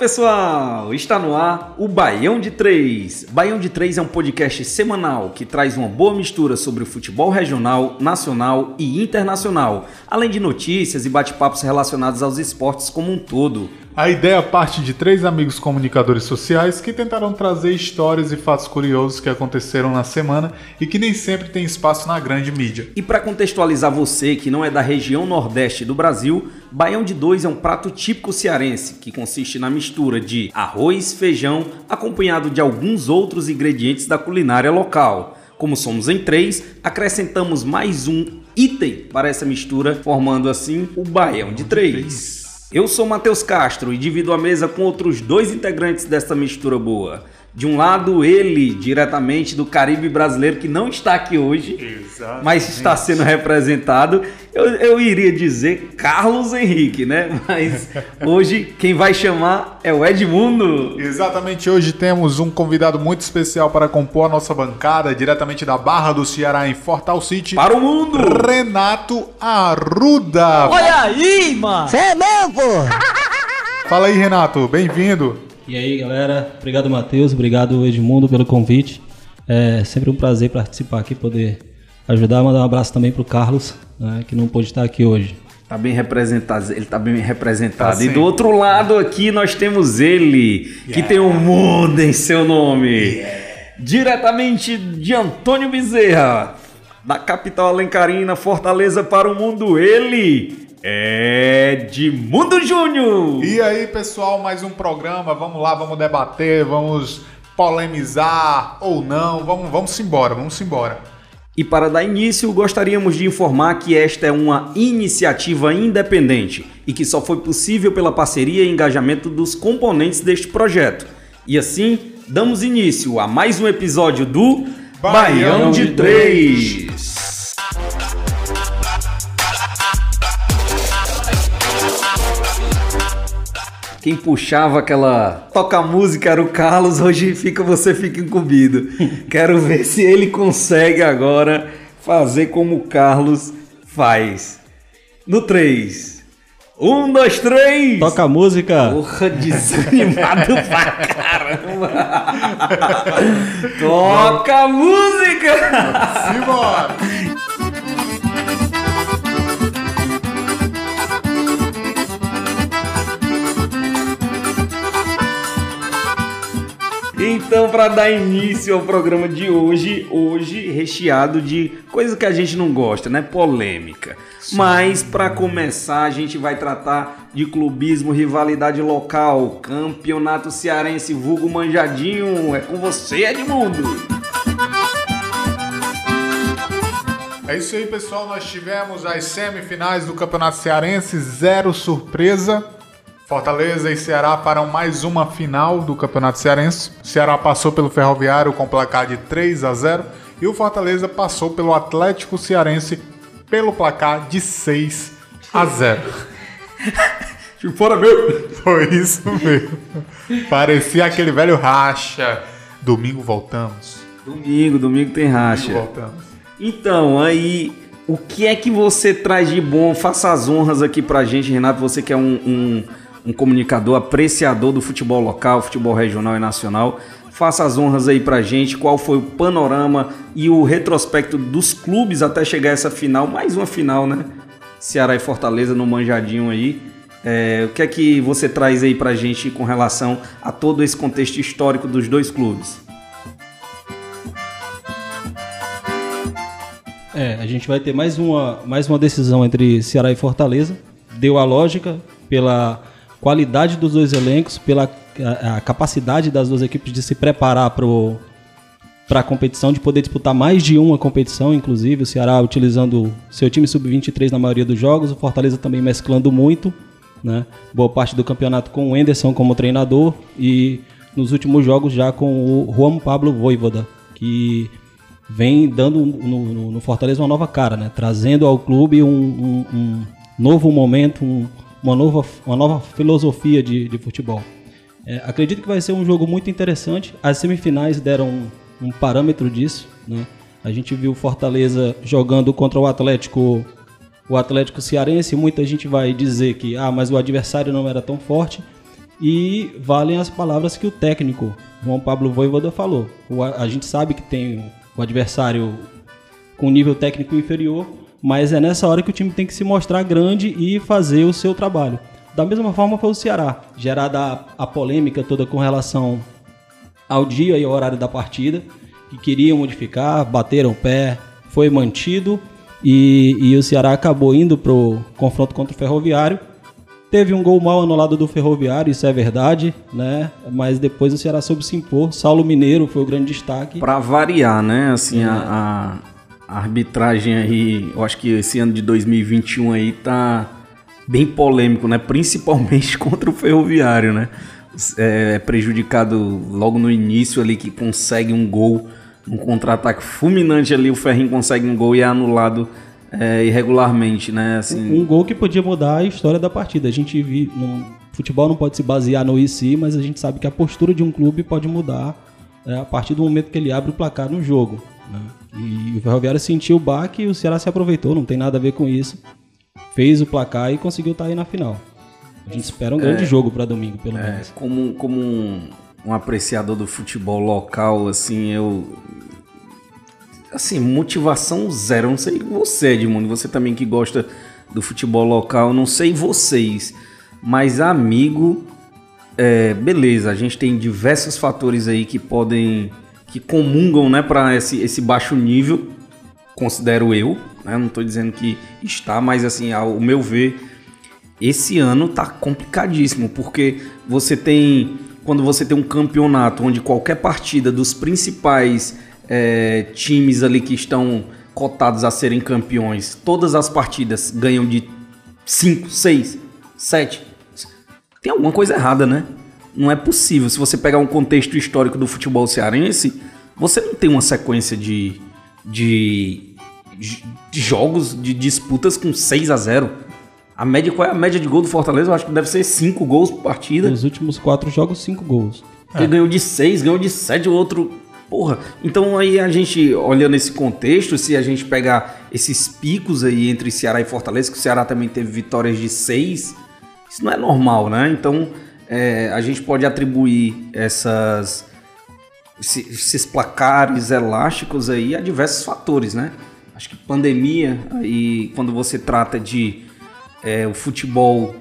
pessoal, está no ar o Baião de Três. Baião de Três é um podcast semanal que traz uma boa mistura sobre o futebol regional, nacional e internacional, além de notícias e bate-papos relacionados aos esportes como um todo. A ideia parte de três amigos comunicadores sociais que tentaram trazer histórias e fatos curiosos que aconteceram na semana e que nem sempre tem espaço na grande mídia. E para contextualizar você que não é da região nordeste do Brasil, baião de dois é um prato típico cearense que consiste na mistura de arroz, feijão, acompanhado de alguns outros ingredientes da culinária local. Como somos em três, acrescentamos mais um item para essa mistura, formando assim o baião de três. Eu sou Matheus Castro e divido a mesa com outros dois integrantes dessa mistura boa. De um lado, ele, diretamente do Caribe brasileiro, que não está aqui hoje, Exatamente. mas está sendo representado. Eu, eu iria dizer Carlos Henrique, né? Mas hoje quem vai chamar é o Edmundo. Exatamente, hoje temos um convidado muito especial para compor a nossa bancada, diretamente da Barra do Ceará, em Fortal City. Para o mundo! Renato Arruda. Olha aí, mano! Você é mesmo! Fala aí, Renato, bem-vindo. E aí, galera, obrigado, Matheus, obrigado, Edmundo, pelo convite. É sempre um prazer participar aqui, poder ajudar. Mandar um abraço também pro Carlos, né, que não pôde estar aqui hoje. Tá bem representado, ele tá bem representado. Tá e do outro lado aqui nós temos ele, yeah. que tem um mundo em seu nome. Yeah. Diretamente de Antônio Bezerra, da capital alencarina, Fortaleza para o mundo, ele, Edmundo Júnior! E aí, pessoal, mais um programa. Vamos lá, vamos debater, vamos polemizar ou não. Vamos, vamos embora, vamos embora. E para dar início, gostaríamos de informar que esta é uma iniciativa independente e que só foi possível pela parceria e engajamento dos componentes deste projeto. E assim, damos início a mais um episódio do Baião, Baião de Três. Quem puxava aquela toca música era o Carlos, hoje fica você fica incumbido. Quero ver se ele consegue agora fazer como o Carlos faz. No 3. Um, dois, três! Toca a música! Porra, desanimado pra caramba! Toca a música! Simbora! Então, para dar início ao programa de hoje, hoje recheado de coisas que a gente não gosta, né? Polêmica. Sim. Mas para começar, a gente vai tratar de clubismo, rivalidade local, campeonato cearense, vulgo manjadinho. É com você, Edmundo. É isso aí, pessoal. Nós tivemos as semifinais do Campeonato Cearense, zero surpresa. Fortaleza e Ceará farão mais uma final do Campeonato Cearense. O Ceará passou pelo Ferroviário com placar de 3 a 0 e o Fortaleza passou pelo Atlético Cearense pelo placar de 6 a 0. Fora meu! Foi isso mesmo. Parecia aquele velho racha. Domingo voltamos. Domingo, domingo tem racha. Domingo voltamos. Então, aí, o que é que você traz de bom? Faça as honras aqui pra gente, Renato. Você que é um, um um comunicador apreciador do futebol local, futebol regional e nacional. Faça as honras aí pra gente, qual foi o panorama e o retrospecto dos clubes até chegar a essa final, mais uma final, né? Ceará e Fortaleza no manjadinho aí. É, o que é que você traz aí pra gente com relação a todo esse contexto histórico dos dois clubes? É, a gente vai ter mais uma, mais uma decisão entre Ceará e Fortaleza. Deu a lógica pela qualidade dos dois elencos, pela a, a capacidade das duas equipes de se preparar para a competição, de poder disputar mais de uma competição, inclusive o Ceará utilizando seu time sub-23 na maioria dos jogos, o Fortaleza também mesclando muito, né? Boa parte do campeonato com o Enderson como treinador e nos últimos jogos já com o Juan Pablo Voivoda, que vem dando no, no, no Fortaleza uma nova cara, né? Trazendo ao clube um, um, um novo momento, um, uma nova, uma nova filosofia de, de futebol. É, acredito que vai ser um jogo muito interessante. As semifinais deram um, um parâmetro disso. Né? A gente viu Fortaleza jogando contra o Atlético, o Atlético Cearense. Muita gente vai dizer que ah, mas o adversário não era tão forte. E valem as palavras que o técnico, João Pablo Voivoda, falou. O, a gente sabe que tem o adversário com nível técnico inferior, mas é nessa hora que o time tem que se mostrar grande e fazer o seu trabalho. Da mesma forma foi o Ceará, gerada a, a polêmica toda com relação ao dia e ao horário da partida, que queriam modificar, bateram o pé, foi mantido e, e o Ceará acabou indo pro confronto contra o Ferroviário Teve um gol mal anulado do Ferroviário, isso é verdade, né? Mas depois o Ceará soube se impor. Saulo Mineiro foi o grande destaque. Para variar, né? Assim, é. a, a, arbitragem aí, eu acho que esse ano de 2021 aí tá bem polêmico, né? Principalmente contra o Ferroviário, né? É prejudicado logo no início ali que consegue um gol, um contra-ataque fulminante ali, o Ferrinho consegue um gol e é anulado é, irregularmente, né? Assim... Um, um, gol que podia mudar a história da partida. A gente viu. futebol não pode se basear no IC, mas a gente sabe que a postura de um clube pode mudar é, a partir do momento que ele abre o placar no jogo. Né? E o Ferroviário sentiu o baque e o Ceará se aproveitou, não tem nada a ver com isso. Fez o placar e conseguiu estar aí na final. A gente espera um grande é, jogo para domingo, pelo é, menos. Como, como um, um apreciador do futebol local, assim, eu assim, motivação zero. não sei você, Edmundo, você também que gosta do futebol local, não sei vocês, mas amigo, é, beleza, a gente tem diversos fatores aí que podem, que comungam, né, para esse, esse baixo nível, considero eu, né, não estou dizendo que está, mas assim, ao meu ver, esse ano tá complicadíssimo, porque você tem, quando você tem um campeonato onde qualquer partida dos principais é, times ali que estão cotados a serem campeões, todas as partidas ganham de 5, 6, 7. Tem alguma coisa errada, né? Não é possível. Se você pegar um contexto histórico do futebol cearense, você não tem uma sequência de, de, de jogos, de disputas com 6 a 0 a média, qual é a média de gol do Fortaleza? Eu acho que deve ser 5 gols por partida. Nos últimos 4 jogos, 5 gols. Ele é. ganhou de 6, ganhou de 7, o outro Porra, então aí a gente, olhando esse contexto, se a gente pegar esses picos aí entre Ceará e Fortaleza, que o Ceará também teve vitórias de seis, isso não é normal, né? Então é, a gente pode atribuir essas, esses placares elásticos aí a diversos fatores, né? Acho que pandemia, aí quando você trata de é, o futebol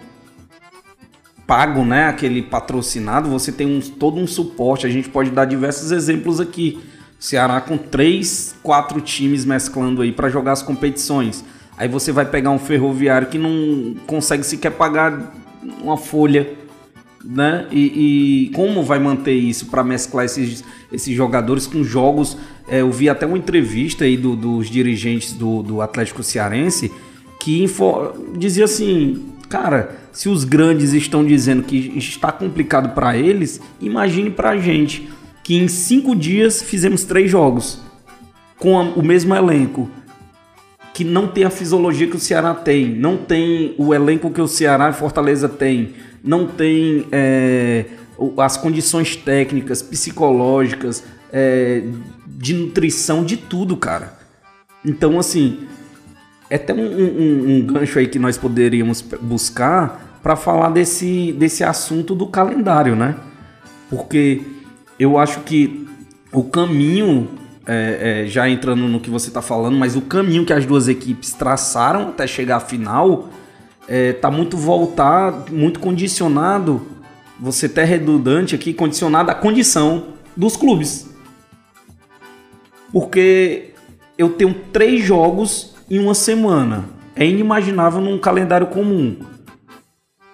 pago, né, aquele patrocinado, você tem um, todo um suporte. A gente pode dar diversos exemplos aqui. Ceará com três, quatro times mesclando aí para jogar as competições. Aí você vai pegar um ferroviário que não consegue sequer pagar uma folha, né? E, e como vai manter isso para mesclar esses, esses jogadores com jogos? É, eu vi até uma entrevista aí do, dos dirigentes do, do Atlético Cearense que dizia assim, cara, se os grandes estão dizendo que está complicado para eles, imagine para a gente que em cinco dias fizemos três jogos com a, o mesmo elenco, que não tem a fisiologia que o Ceará tem, não tem o elenco que o Ceará e Fortaleza tem, não tem é, as condições técnicas, psicológicas, é, de nutrição, de tudo, cara. Então, assim, é até um, um, um gancho aí que nós poderíamos buscar para falar desse, desse assunto do calendário, né? Porque eu acho que o caminho, é, é, já entrando no que você está falando, mas o caminho que as duas equipes traçaram até chegar à final é, muito voltado, muito condicionado, você até redundante aqui, condicionado à condição dos clubes. Porque eu tenho três jogos em uma semana. É inimaginável num calendário comum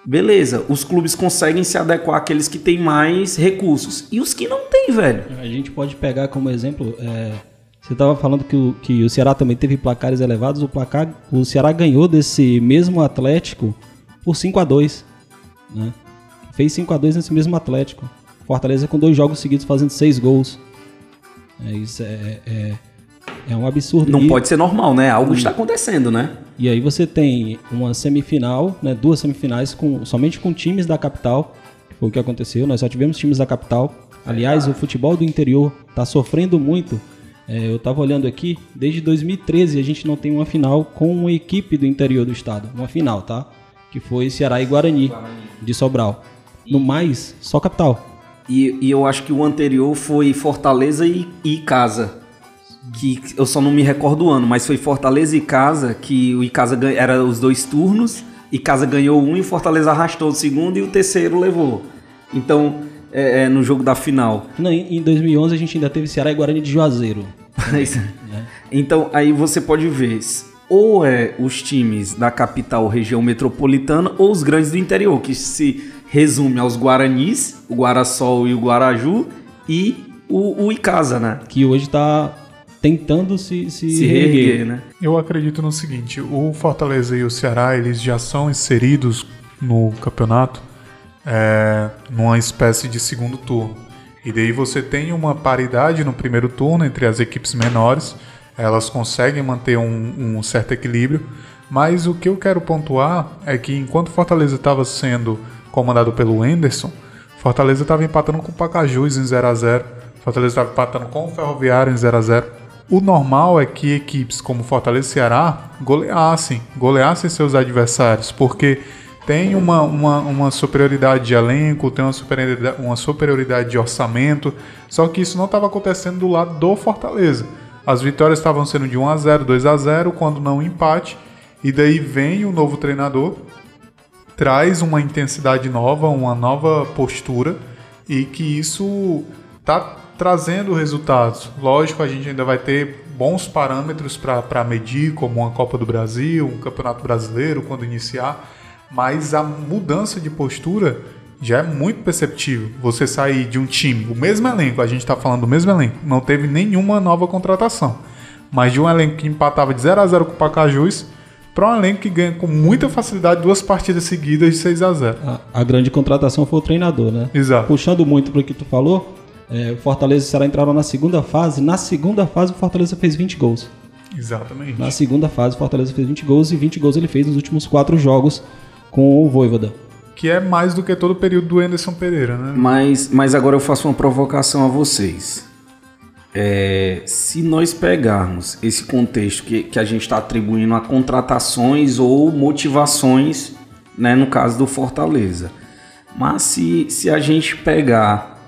beleza, os clubes conseguem se adequar àqueles que têm mais recursos. E os que não têm, velho? A gente pode pegar como exemplo. É, você estava falando que o, que o Ceará também teve placares elevados. O placar, o Ceará ganhou desse mesmo Atlético por 5 a 2 né? Fez 5 a 2 nesse mesmo Atlético. Fortaleza com dois jogos seguidos fazendo seis gols. É, isso é, é, é um absurdo. Não e, pode ser normal, né? Algo e, está acontecendo, né? E aí você tem uma semifinal, né, duas semifinais com, somente com times da capital. Foi o que aconteceu. Nós só tivemos times da capital. Aliás, o futebol do interior está sofrendo muito. É, eu estava olhando aqui, desde 2013 a gente não tem uma final com uma equipe do interior do estado. Uma final, tá? Que foi Ceará e Guarani, de Sobral. No mais, só capital. E, e eu acho que o anterior foi Fortaleza e, e Casa. Que eu só não me recordo o ano, mas foi Fortaleza e Casa, que o Icasa era os dois turnos, e Casa ganhou um e Fortaleza arrastou o segundo e o terceiro levou. Então, é, é, no jogo da final. Não, em em 2011 a gente ainda teve Ceará e Guarani de Juazeiro. Então, aí você pode ver, ou é os times da capital região metropolitana, ou os grandes do interior, que se resume aos Guaranis, o Guarasol e o Guaraju, e o, o Icasa, né? Que hoje tá tentando se, se, Se reerguer. reerguer, né? Eu acredito no seguinte, o Fortaleza e o Ceará, eles já são inseridos no campeonato é, numa espécie de segundo turno. E daí você tem uma paridade no primeiro turno entre as equipes menores, elas conseguem manter um, um certo equilíbrio, mas o que eu quero pontuar é que enquanto Fortaleza estava sendo comandado pelo Enderson, Fortaleza estava empatando com o Pacajus em 0 a 0 Fortaleza estava empatando com o Ferroviário em 0 a 0 O normal é que equipes como Fortaleza e Ceará goleassem, goleassem seus adversários, porque tem uma, uma, uma superioridade de elenco, tem uma superioridade, uma superioridade de orçamento, só que isso não estava acontecendo do lado do Fortaleza. As vitórias estavam sendo de 1 a 0 2 a 0 quando não empate, e daí vem o novo treinador, traz uma intensidade nova, uma nova postura e que isso está trazendo resultados. Lógico, a gente ainda vai ter bons parâmetros para medir, como uma Copa do Brasil, um Campeonato Brasileiro, quando iniciar, mas a mudança de postura já é muito perceptível. Você sair de um time, o mesmo elenco, a gente está falando do mesmo elenco, não teve nenhuma nova contratação, mas de um elenco que empatava de 0 a 0 com o Pacajus para um elenco que ganha com muita facilidade duas partidas seguidas de 6 a 0 A, a grande contratação foi o treinador, né? Exato. Puxando muito para o que tu falou, é, o Fortaleza e o Ceará entraram na segunda fase. Na segunda fase, o Fortaleza fez 20 gols. Exatamente. Na segunda fase, o Fortaleza fez 20 gols e 20 gols ele fez nos últimos quatro jogos com o Voivoda. Que é mais do que todo o período do Anderson Pereira, né? Mas, mas agora eu faço uma provocação a vocês. É, se nós pegarmos esse contexto que, que a gente está atribuindo a contratações ou motivações, né, no caso do Fortaleza, mas se, se a gente pegar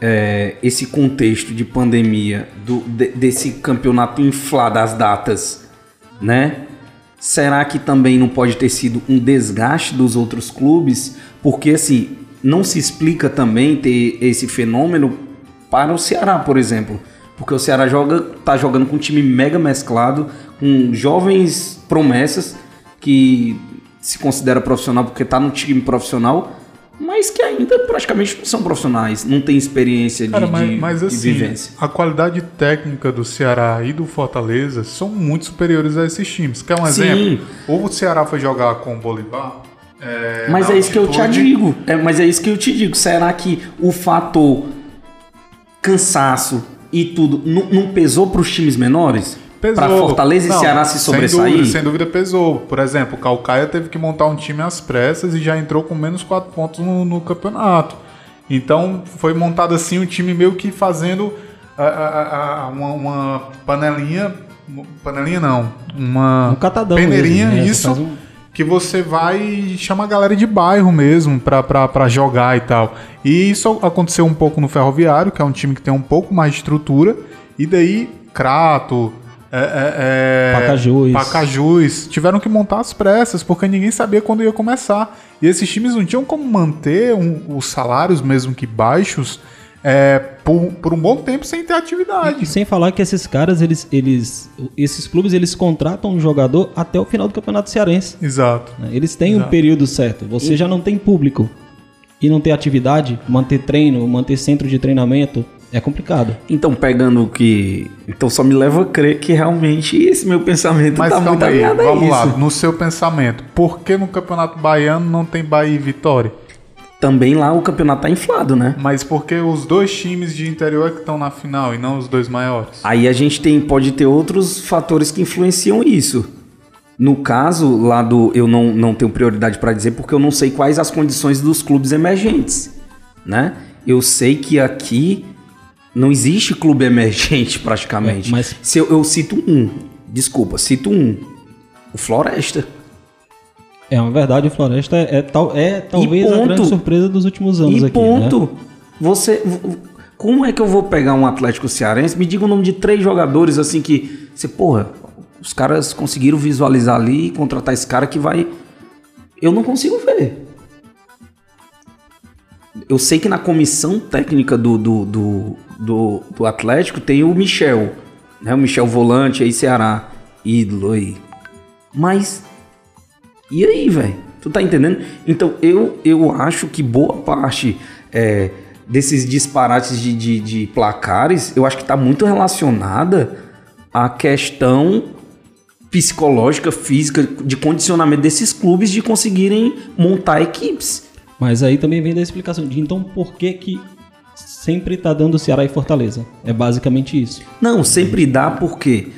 é, esse contexto de pandemia, do, de- desse campeonato inflar das datas, né? Será que também não pode ter sido um desgaste dos outros clubes? Porque assim, não se explica também ter esse fenômeno para o Ceará, por exemplo. Porque o Ceará joga, tá jogando com um time mega mesclado, com jovens promessas que se considera profissional porque tá no time profissional, mas que ainda praticamente não são profissionais, não tem experiência de, Cara, mas, de- mas de assim, vivência. a qualidade técnica do Ceará e do Fortaleza são muito superiores a esses times. Quer um Sim. exemplo? O Ceará foi jogar com o Bolivar. é, Mas é isso que eu te digo. É, mas é isso que eu te digo. Será que o fator cansaço e tudo não, não pesou para os times menores? Pesou. Para Fortaleza e Não, Ceará se sem sobressair? dúvida, sem dúvida pesou. Por exemplo, o Calcaia teve que montar um time às pressas e já entrou com menos 4 pontos no, no campeonato. Então foi montado assim um time meio que fazendo a- a- a- uma, uma panelinha. Panelinha não. Uma Um catadão peneirinha, mesmo, né? Isso. um- Que você vai e chama a galera de bairro mesmo pra, pra, pra jogar e tal. E isso aconteceu um pouco no Ferroviário, que é um time que tem um pouco mais de estrutura. E daí, Crato, é, é, é, Pacajus. Pacajus, tiveram que montar as pressas, porque ninguém sabia quando ia começar. E esses times não tinham como manter um- os salários, mesmo que baixos, é, por, por um bom tempo sem ter E atividade. sem falar que esses caras, eles, eles, esses clubes, eles contratam um jogador até o final do Campeonato Cearense. Exato. né? Eles têm um Exato. período certo. Você já não tem público e não ter atividade, manter treino, manter centro de treinamento, é complicado. Então, pegando o que. Então, só me leva a crer que realmente esse meu pensamento Mas tá calma muito aí, a vamos isso. lá, no seu pensamento, por que no Campeonato Baiano não tem Bahia e Vitória? Também lá o campeonato tá inflado, né? Mas porque os dois times de interior é que estão na final e não os dois maiores? Aí a gente tem, pode ter outros fatores que influenciam isso. No caso lá do. Eu não, não tenho prioridade para dizer porque eu não sei quais as condições dos clubes emergentes. Né? Eu sei que aqui não existe clube emergente praticamente. É, mas- Se eu, eu cito um, desculpa, cito um. O Floresta. É uma verdade, o Floresta é, é tal, é talvez a ponto. grande surpresa dos últimos anos E aqui. ponto. Né? Você. Como é que eu vou pegar um Atlético Cearense? Me diga o nome de três jogadores assim que. Você, porra, os caras conseguiram visualizar ali e contratar esse cara que vai. Eu não consigo ver. Eu sei que na comissão técnica do, do, do, do, do Atlético tem o Michel, né? O Michel Volante aí, Ceará, ídolo aí. Mas e aí, velho? Tu tá entendendo? Então, eu, eu acho que boa parte é, desses disparates de, de, de placares, eu acho que tá muito relacionada à questão psicológica, física, de condicionamento desses clubes de conseguirem montar equipes. Mas aí também vem da explicação de então por que que sempre tá dando Ceará e Fortaleza. É basicamente isso. Não, sempre dá porque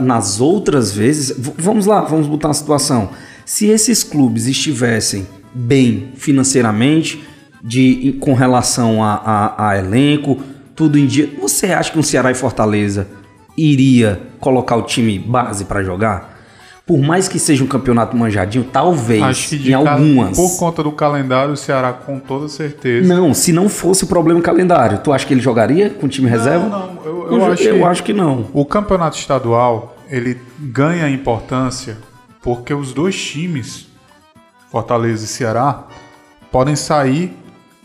nas outras vezes. vamos lá, vamos botar uma situação. Se esses clubes estivessem bem financeiramente, de, com relação a, a- a elenco, tudo em dia, você acha que um Ceará e Fortaleza iria colocar o time base para jogar? Por mais que seja um campeonato manjadinho, talvez Acho que de em algumas. por conta do calendário, o Ceará com toda certeza. Não, se não fosse o problema calendário, tu acha que ele jogaria com time reserva? não, eu- Não, eu acho eu que- acho que não. O campeonato estadual ele ganha importância porque os dois times, Fortaleza e Ceará, podem sair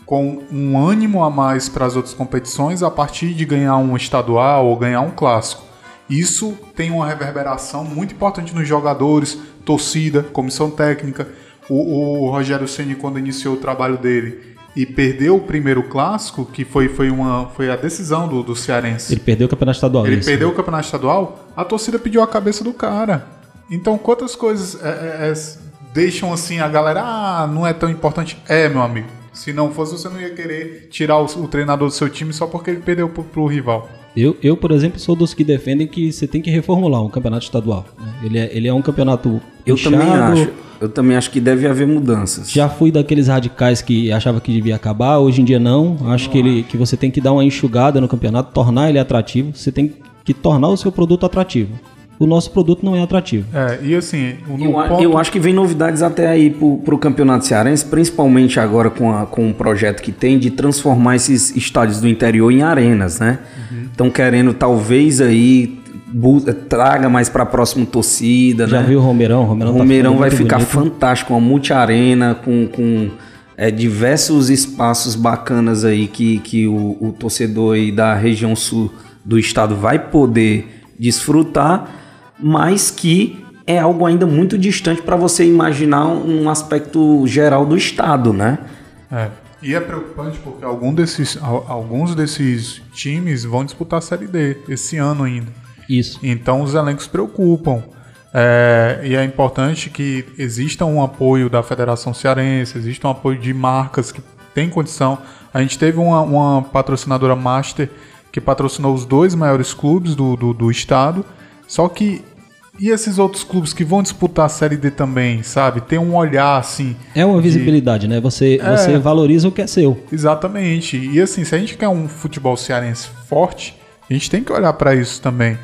com um ânimo a mais para as outras competições a partir de ganhar um estadual ou ganhar um clássico. Isso tem uma reverberação muito importante nos jogadores, torcida, comissão técnica. O, o Rogério Ceni quando iniciou o trabalho dele e perdeu o primeiro clássico, que foi, foi, uma, foi a decisão do, do cearense. Ele perdeu o campeonato estadual. Ele isso. perdeu o campeonato estadual, a torcida pediu a cabeça do cara. Então, quantas coisas é, é, é, deixam assim a galera, ah, não é tão importante? É, meu amigo. Se não fosse, você não ia querer tirar o, o treinador do seu time só porque ele perdeu pro, pro rival. Eu, eu, por exemplo, sou dos que defendem que você tem que reformular um campeonato estadual. né? Ele, é, ele é um campeonato Eu inchado. também acho. Eu também acho que deve haver mudanças. Já fui daqueles radicais que achava que devia acabar, hoje em dia não. Acho que, ele, que você tem que dar uma enxugada no campeonato, tornar ele atrativo. Você tem que tornar o seu produto atrativo. O nosso produto não é atrativo. É, e assim, o- Eu, ponto- eu acho que vem novidades até aí pro, pro Campeonato Cearense, principalmente agora com, a, com o projeto que tem de transformar esses estádios do interior em arenas, né? Estão querendo talvez aí traga mais pra próxima torcida, Já né? viu o Romeirão? O Romeirão, O tá Romeirão vai ficar bonito. fantástico, uma multi-arena com, com é, diversos espaços bacanas aí que, que o, o torcedor aí da região sul do estado vai poder desfrutar, mas que é algo ainda muito distante para você imaginar um aspecto geral do estado, né? É. E é preocupante porque algum desses, al- alguns desses times vão disputar a Série D esse ano ainda. Isso. Então os elencos preocupam. É, e é importante que exista um apoio da Federação Cearense, exista um apoio de marcas que têm condição. A gente teve uma, uma patrocinadora master que patrocinou os dois maiores clubes do, do, do estado. Só que. E esses outros clubes que vão disputar a Série D também, sabe? Tem um olhar assim. É uma de- visibilidade, né? Você, É. você valoriza o que é seu. Exatamente. E assim, se a gente quer um futebol cearense forte, a gente tem que olhar para isso também.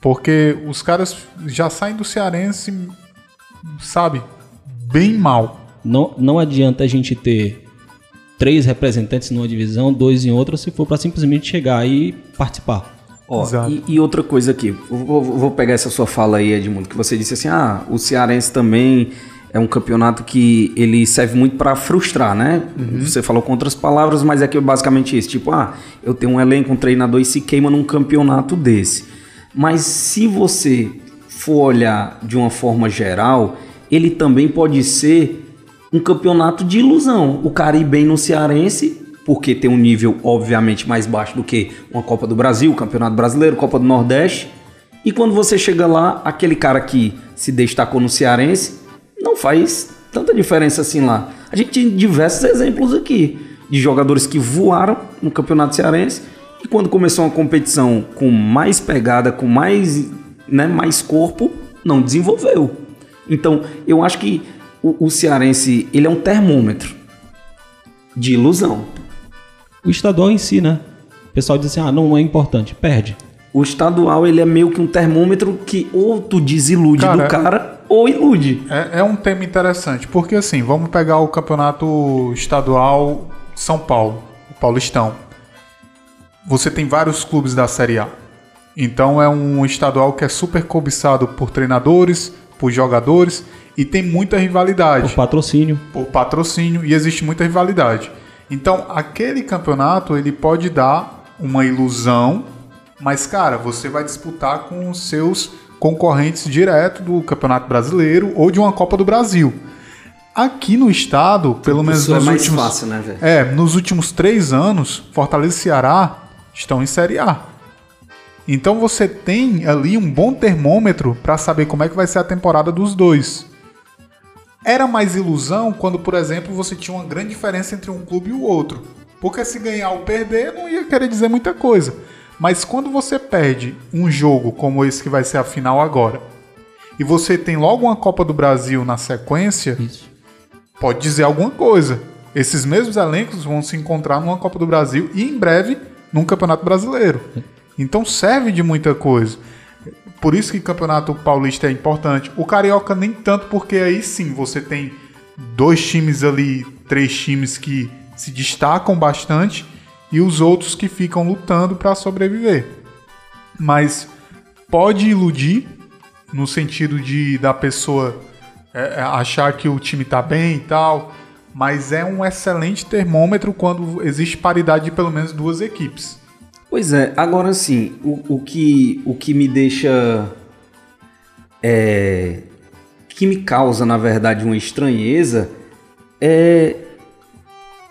Porque os caras já saem do cearense, sabe, bem mal. Não, não adianta a gente ter três representantes numa divisão, dois em outra, se for para simplesmente chegar e participar. Ó, e, e outra coisa aqui, vou, vou pegar essa sua fala aí, Edmundo, que você disse assim, ah, o Cearense também é um campeonato que ele serve muito para frustrar, né? Você falou com outras palavras, mas é que é basicamente isso, tipo, ah, eu tenho um elenco, um treinador e se queima num campeonato desse. Mas se você for olhar de uma forma geral, ele também pode ser um campeonato de ilusão. O cara ir bem no Cearense, porque tem um nível obviamente mais baixo do que uma Copa do Brasil, Campeonato Brasileiro, Copa do Nordeste. E quando você chega lá, aquele cara que se destacou no Cearense não faz tanta diferença assim lá. A gente tem diversos exemplos aqui de jogadores que voaram no Campeonato Cearense e quando começou uma competição com mais pegada, com mais, né, mais corpo, não desenvolveu. Então, eu acho que o, o cearense, ele é um termômetro de ilusão. O estadual em si, né? O pessoal diz assim, ah, não é importante, perde. o estadual ele é meio que um termômetro que ou tu desilude Cara, do cara ou ilude. É, é um tema interessante, porque assim, vamos pegar o campeonato estadual São Paulo, o Paulistão. Você tem vários clubes da Série A. Então é um estadual que é super cobiçado por treinadores, por jogadores e tem muita rivalidade Por patrocínio. por patrocínio e existe muita rivalidade. Então, aquele campeonato ele pode dar uma ilusão, mas cara, você vai disputar com os seus concorrentes direto do Campeonato Brasileiro ou de uma Copa do Brasil. Aqui no estado, pelo menos Isso é nos mais últimos fácil, né, é, nos últimos três anos, Fortaleza e Ceará estão em Série A. Então você tem ali um bom termômetro para saber como é que vai ser a temporada dos dois. Era mais ilusão quando, por exemplo, você tinha uma grande diferença entre um clube e o outro. Porque se ganhar ou perder não ia querer dizer muita coisa. Mas quando você perde um jogo como esse que vai ser a final agora, e você tem logo uma Copa do Brasil na sequência, Isso. pode dizer alguma coisa. Esses mesmos elencos vão se encontrar numa Copa do Brasil e em breve num Campeonato Brasileiro. Então serve de muita coisa. Por isso que Campeonato Paulista é importante. O Carioca nem tanto, porque aí sim você tem dois times ali, três times que se destacam bastante e os outros que ficam lutando para sobreviver. Mas pode iludir no sentido de da pessoa é, é, achar que o time tá bem e tal, mas é um excelente termômetro quando existe paridade de pelo menos duas equipes. Pois é, agora sim, o, o, que, o que me deixa. É, que me causa, na verdade, uma estranheza é,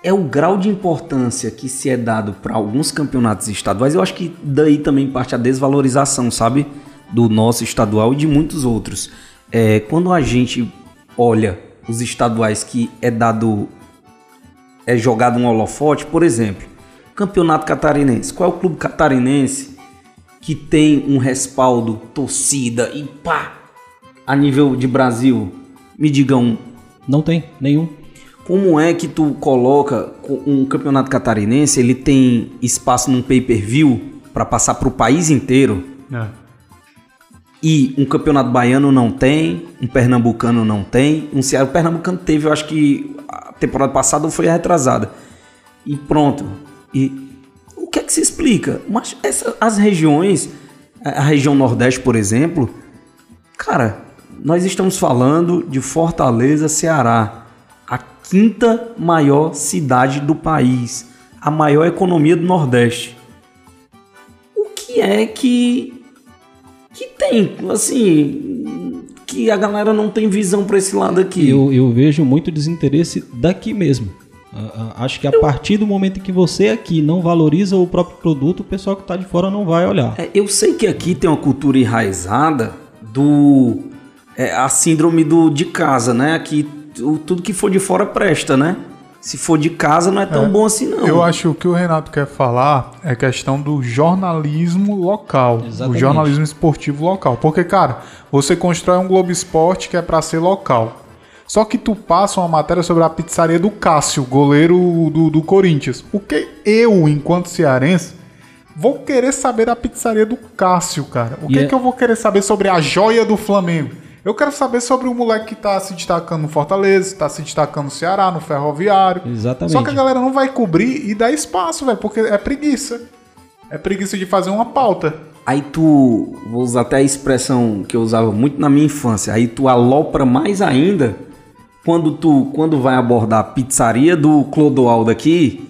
é o grau de importância que se é dado para alguns campeonatos estaduais. Eu acho que daí também parte a desvalorização, sabe? Do nosso estadual e de muitos outros. É, quando a gente olha os estaduais que é dado. é jogado um holofote, por exemplo. Campeonato Catarinense. Qual é o clube catarinense que tem um respaldo, torcida e pá, a nível de Brasil? Me digam um. Não tem nenhum. Como é que tu coloca um campeonato catarinense? Ele tem espaço num pay-per-view para passar para o país inteiro e um campeonato baiano não tem, um pernambucano não tem, um Ceará, o pernambucano teve, eu acho que a temporada passada foi a retrasada. E pronto. E o que é que se explica? Mas essa, as regiões, a região Nordeste, por exemplo, cara, nós estamos falando de Fortaleza, Ceará, a quinta maior cidade do país, a maior economia do Nordeste. O que é que que tem, assim, que a galera não tem visão pra esse lado aqui? Eu, eu vejo muito desinteresse daqui mesmo. Ah, ah, Acho que a partir do momento em que você aqui não valoriza o próprio produto, o pessoal que está de fora não vai olhar. É, eu sei que aqui tem uma cultura enraizada do é, a síndrome do de casa, né? Aqui o- tudo que for de fora presta, né? Se for de casa não é tão É. bom assim não. Eu acho que o que o Renato quer falar é questão do jornalismo local, o Exatamente. jornalismo esportivo local. Porque, cara, você constrói um Globo Esporte que é pra ser local. Só que tu passa uma matéria sobre a pizzaria do Cássio, goleiro do, do Corinthians. O que eu, enquanto cearense, vou querer saber da pizzaria do Cássio, cara? O que, é- que eu vou querer saber sobre a joia do Flamengo? Eu quero saber sobre o moleque que tá se destacando no Fortaleza, tá se destacando no Ceará, no Ferroviário. Exatamente. Só que a galera não vai cobrir e dá espaço, velho, porque é preguiça. É preguiça de fazer uma pauta. Aí tu, vou usar até a expressão que eu usava muito na minha infância, aí tu alopra mais ainda quando tu quando vai abordar a pizzaria do Clodoaldo aqui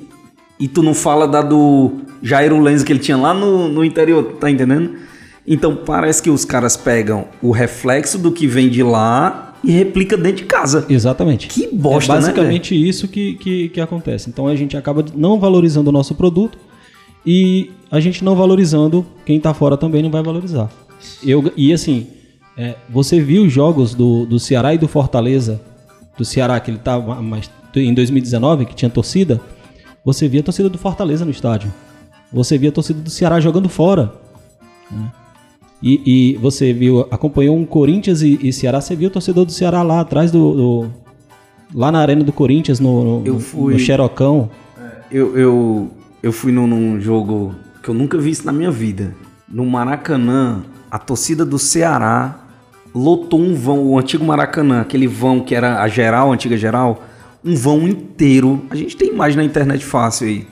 e tu não fala da do Jairo Lenz que ele tinha lá no, no interior, tá entendendo? Então parece que os caras pegam o reflexo do que vem de lá e replica dentro de casa. Exatamente. Que bosta, é né, basicamente isso que, que, que acontece. Então a gente acaba não valorizando o nosso produto e a gente não valorizando, quem tá fora também não vai valorizar. Eu, e assim, é, você viu os jogos do, do Ceará e do Fortaleza, do Ceará que ele tava mais, em 2019, que tinha torcida, você via a torcida do Fortaleza no estádio. Você via a torcida do Ceará jogando fora. né? E, e você viu, acompanhou um Corinthians e, e Ceará, você viu o torcedor do Ceará lá atrás do. do- lá na arena do Corinthians, no, no, Eu fui- no Xerocão. Eu, eu, eu fui num, num jogo que eu nunca vi isso na minha vida. no Maracanã, a torcida do Ceará lotou um vão, o antigo Maracanã, aquele vão que era a geral, a antiga geral, um vão inteiro. A gente tem imagem na internet fácil aí.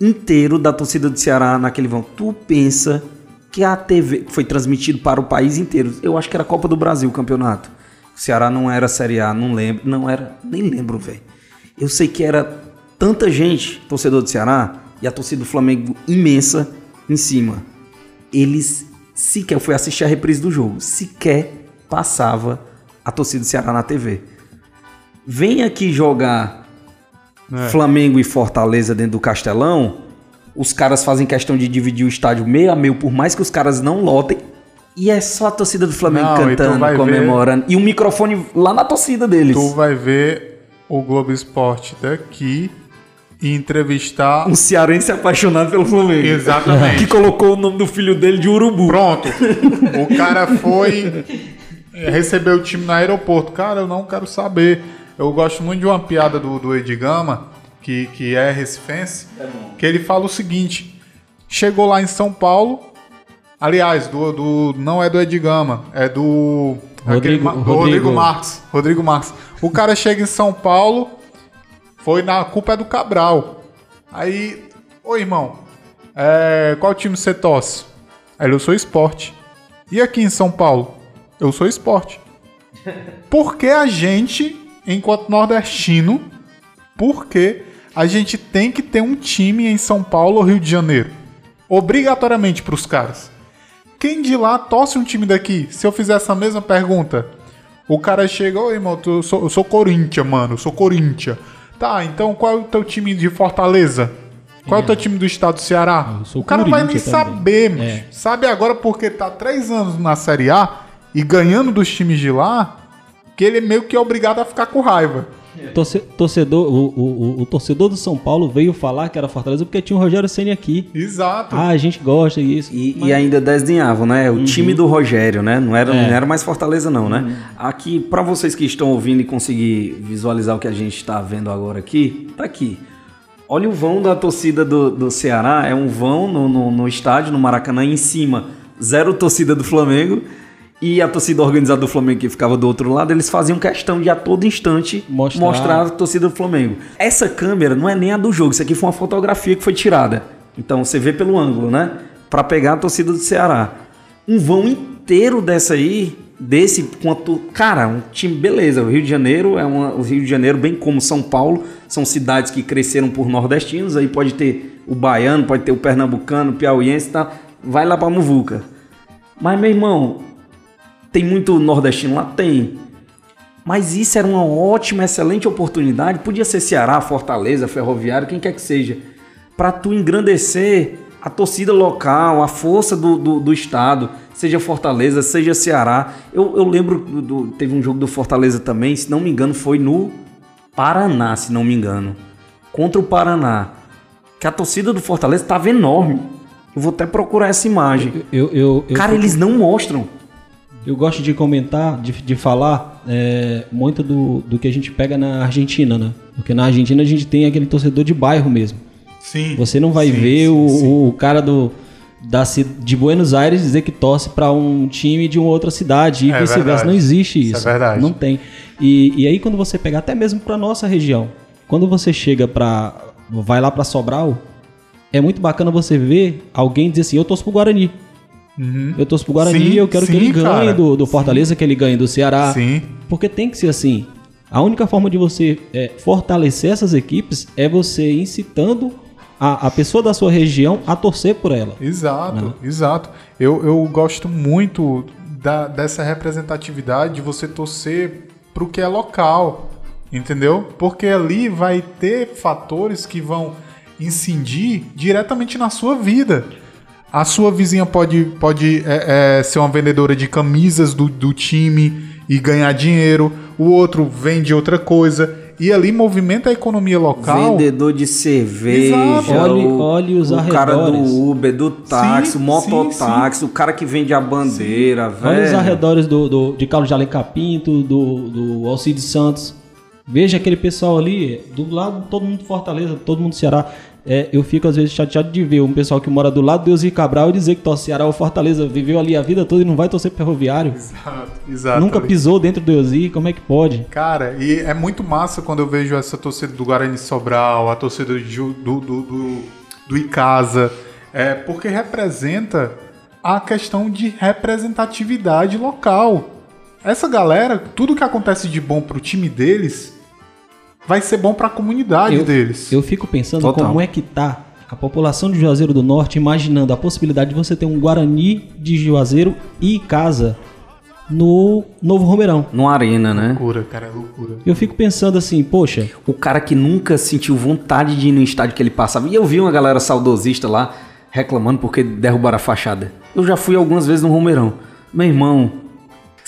Inteiro da torcida do Ceará naquele vão. Tu pensa que a TV foi transmitido para o país inteiro. Eu acho que era Copa do Brasil o campeonato. O Ceará não era Série A, não lembro, não era, nem lembro, velho. Eu sei que era tanta gente, torcedor do Ceará, e a torcida do Flamengo imensa em cima. Eles sequer, eu fui assistir a reprise do jogo, sequer passava a torcida do Ceará na TV. Vem aqui jogar É. Flamengo e Fortaleza dentro do Castelão, os caras fazem questão de dividir o estádio meio a meio, por mais que os caras não lotem. E é só a torcida do Flamengo Não, e cantando, vai ver- comemorando. E um microfone lá na torcida deles. Tu vai ver o Globo Esporte daqui e entrevistar. Um cearense apaixonado pelo Flamengo. Exatamente. Que colocou o nome do filho dele de Urubu. Pronto. O cara foi receber o time no aeroporto. Cara, eu não quero saber. Eu gosto muito de uma piada do, do Edgama, que, que é recifense, que ele fala o seguinte: chegou lá em São Paulo. Aliás, do, do não é do Edgama, é do Rodrigo- aquele Rodrigo, Rodrigo. Marques. Rodrigo Marques. O cara chega em São Paulo, foi na culpa é do Cabral. Aí, ô irmão, é, qual time você torce? Aí ele, eu sou esporte. E aqui em São Paulo? Eu sou esporte. Por que a gente, enquanto nordestino, por que a gente tem que ter um time em São Paulo ou Rio de Janeiro? Obrigatoriamente pros caras. Quem de lá torce um time daqui? Se eu fizer essa mesma pergunta, o cara chega, ô irmão, eu sou, eu sou Corinthians, mano, eu sou Corinthians. Tá, então qual é o teu time de Fortaleza? Qual é o teu time do estado do Ceará? O cara não vai nem também. saber, mano. É. Sabe agora porque tá três anos na Série A e ganhando dos times de lá, que ele é meio que obrigado a ficar com raiva. Torce- torcedor, o, o- o- o torcedor do São Paulo veio falar que era Fortaleza porque tinha o Rogério Ceni aqui. Exato. Ah, a gente gosta disso. E, e ainda desdenhavam, né? O time do Rogério, né? Não era, É. não era mais Fortaleza, não, né? Aqui, pra vocês que estão ouvindo e conseguir visualizar o que a gente está vendo agora aqui, tá aqui. Olha o vão da torcida do, do Ceará. É um vão no, no, no estádio, no Maracanã, em cima, zero torcida do Flamengo. E a torcida organizada do Flamengo que ficava do outro lado, eles faziam questão de a todo instante Mostrar. mostrar a torcida do Flamengo. Essa câmera não é nem a do jogo, isso aqui foi uma fotografia que foi tirada. Então você vê pelo ângulo, né? Pra pegar a torcida do Ceará. Um vão inteiro dessa aí, desse quanto. Cara, um time, beleza. O Rio de Janeiro é uma, o Rio de Janeiro, bem como São Paulo, são cidades que cresceram por nordestinos. Aí pode ter o baiano, pode ter o pernambucano, o piauiense, tá? Vai lá pra Muvuca. Mas, meu irmão, tem muito nordestino lá? Tem. Mas isso era uma ótima, excelente oportunidade. Podia ser Ceará, Fortaleza, Ferroviário, quem quer que seja. Para tu engrandecer a torcida local, a força do, do, do estado, seja Fortaleza, seja Ceará. Eu, eu lembro, do, teve um jogo do Fortaleza também, se não me engano, foi no Paraná, se não me engano. Contra o Paraná. Que a torcida do Fortaleza estava enorme. Eu vou até procurar essa imagem. Eu, eu, eu, Cara, eles não mostram. Eu gosto de comentar, de, de falar é, muito do, do que a gente pega na Argentina, né? Porque na Argentina a gente tem aquele torcedor de bairro mesmo. Sim. Você não vai Sim, ver sim, o, sim. o cara do, da, de Buenos Aires dizer que torce para um time de uma outra cidade e É vice-versa. Não existe Isso isso. é verdade. Não tem. E, e aí quando você pegar até mesmo para nossa região, quando você chega para vai lá para Sobral, é muito bacana você ver alguém dizer assim, eu torço pro Guarani. Eu torço pro Guarani Sim, e eu quero que sim, ele ganhe cara. do, do Fortaleza, que ele ganhe do Ceará. Sim. Porque tem que ser assim. A única forma de você é, fortalecer essas equipes é você incitando a, a pessoa da sua região a torcer por ela. Exato, exato. Eu, eu gosto muito da, dessa representatividade de você torcer pro que é local, entendeu? Porque ali vai ter fatores que vão incidir diretamente na sua vida. A sua vizinha pode, pode é, é, ser uma vendedora de camisas do, do time e ganhar dinheiro, o outro vende outra coisa. E ali movimenta a economia local. Vendedor de cerveja. Olhe- o, olhe os o cara do arredores. Uber, do táxi, Sim, o mototáxi, o cara que vende a bandeira, Olha os velho. arredores do, do- de Carlos de Alencar Pinto, do, do Alcides Santos. Veja aquele pessoal ali, do lado, todo mundo Fortaleza, todo mundo Ceará. É, eu fico às vezes chateado de ver um pessoal que mora do lado do Deus e Cabral e dizer que torce Ceará ou Fortaleza, viveu ali a vida toda e não vai torcer ferroviário. Exato, exato. Nunca pisou dentro do Eusi, como é que pode? Cara, e é muito massa quando eu vejo essa torcida do Guarani Sobral, a torcida do, do, do, do Icasa, é, porque representa a questão de representatividade local. Essa galera, tudo que acontece de bom pro time deles, vai ser bom pra comunidade Eu- deles. Eu fico pensando Total. como é que tá a população de Juazeiro do Norte imaginando a possibilidade de você ter um Guarani de Juazeiro e casa no Novo Romeirão. Numa arena, né? loucura, cara, é loucura. Eu fico pensando assim, poxa, O cara que nunca sentiu vontade de ir no estádio que ele passava. E eu vi uma galera saudosista lá reclamando porque derrubaram a fachada. Eu já fui algumas vezes no Romeirão. Meu irmão,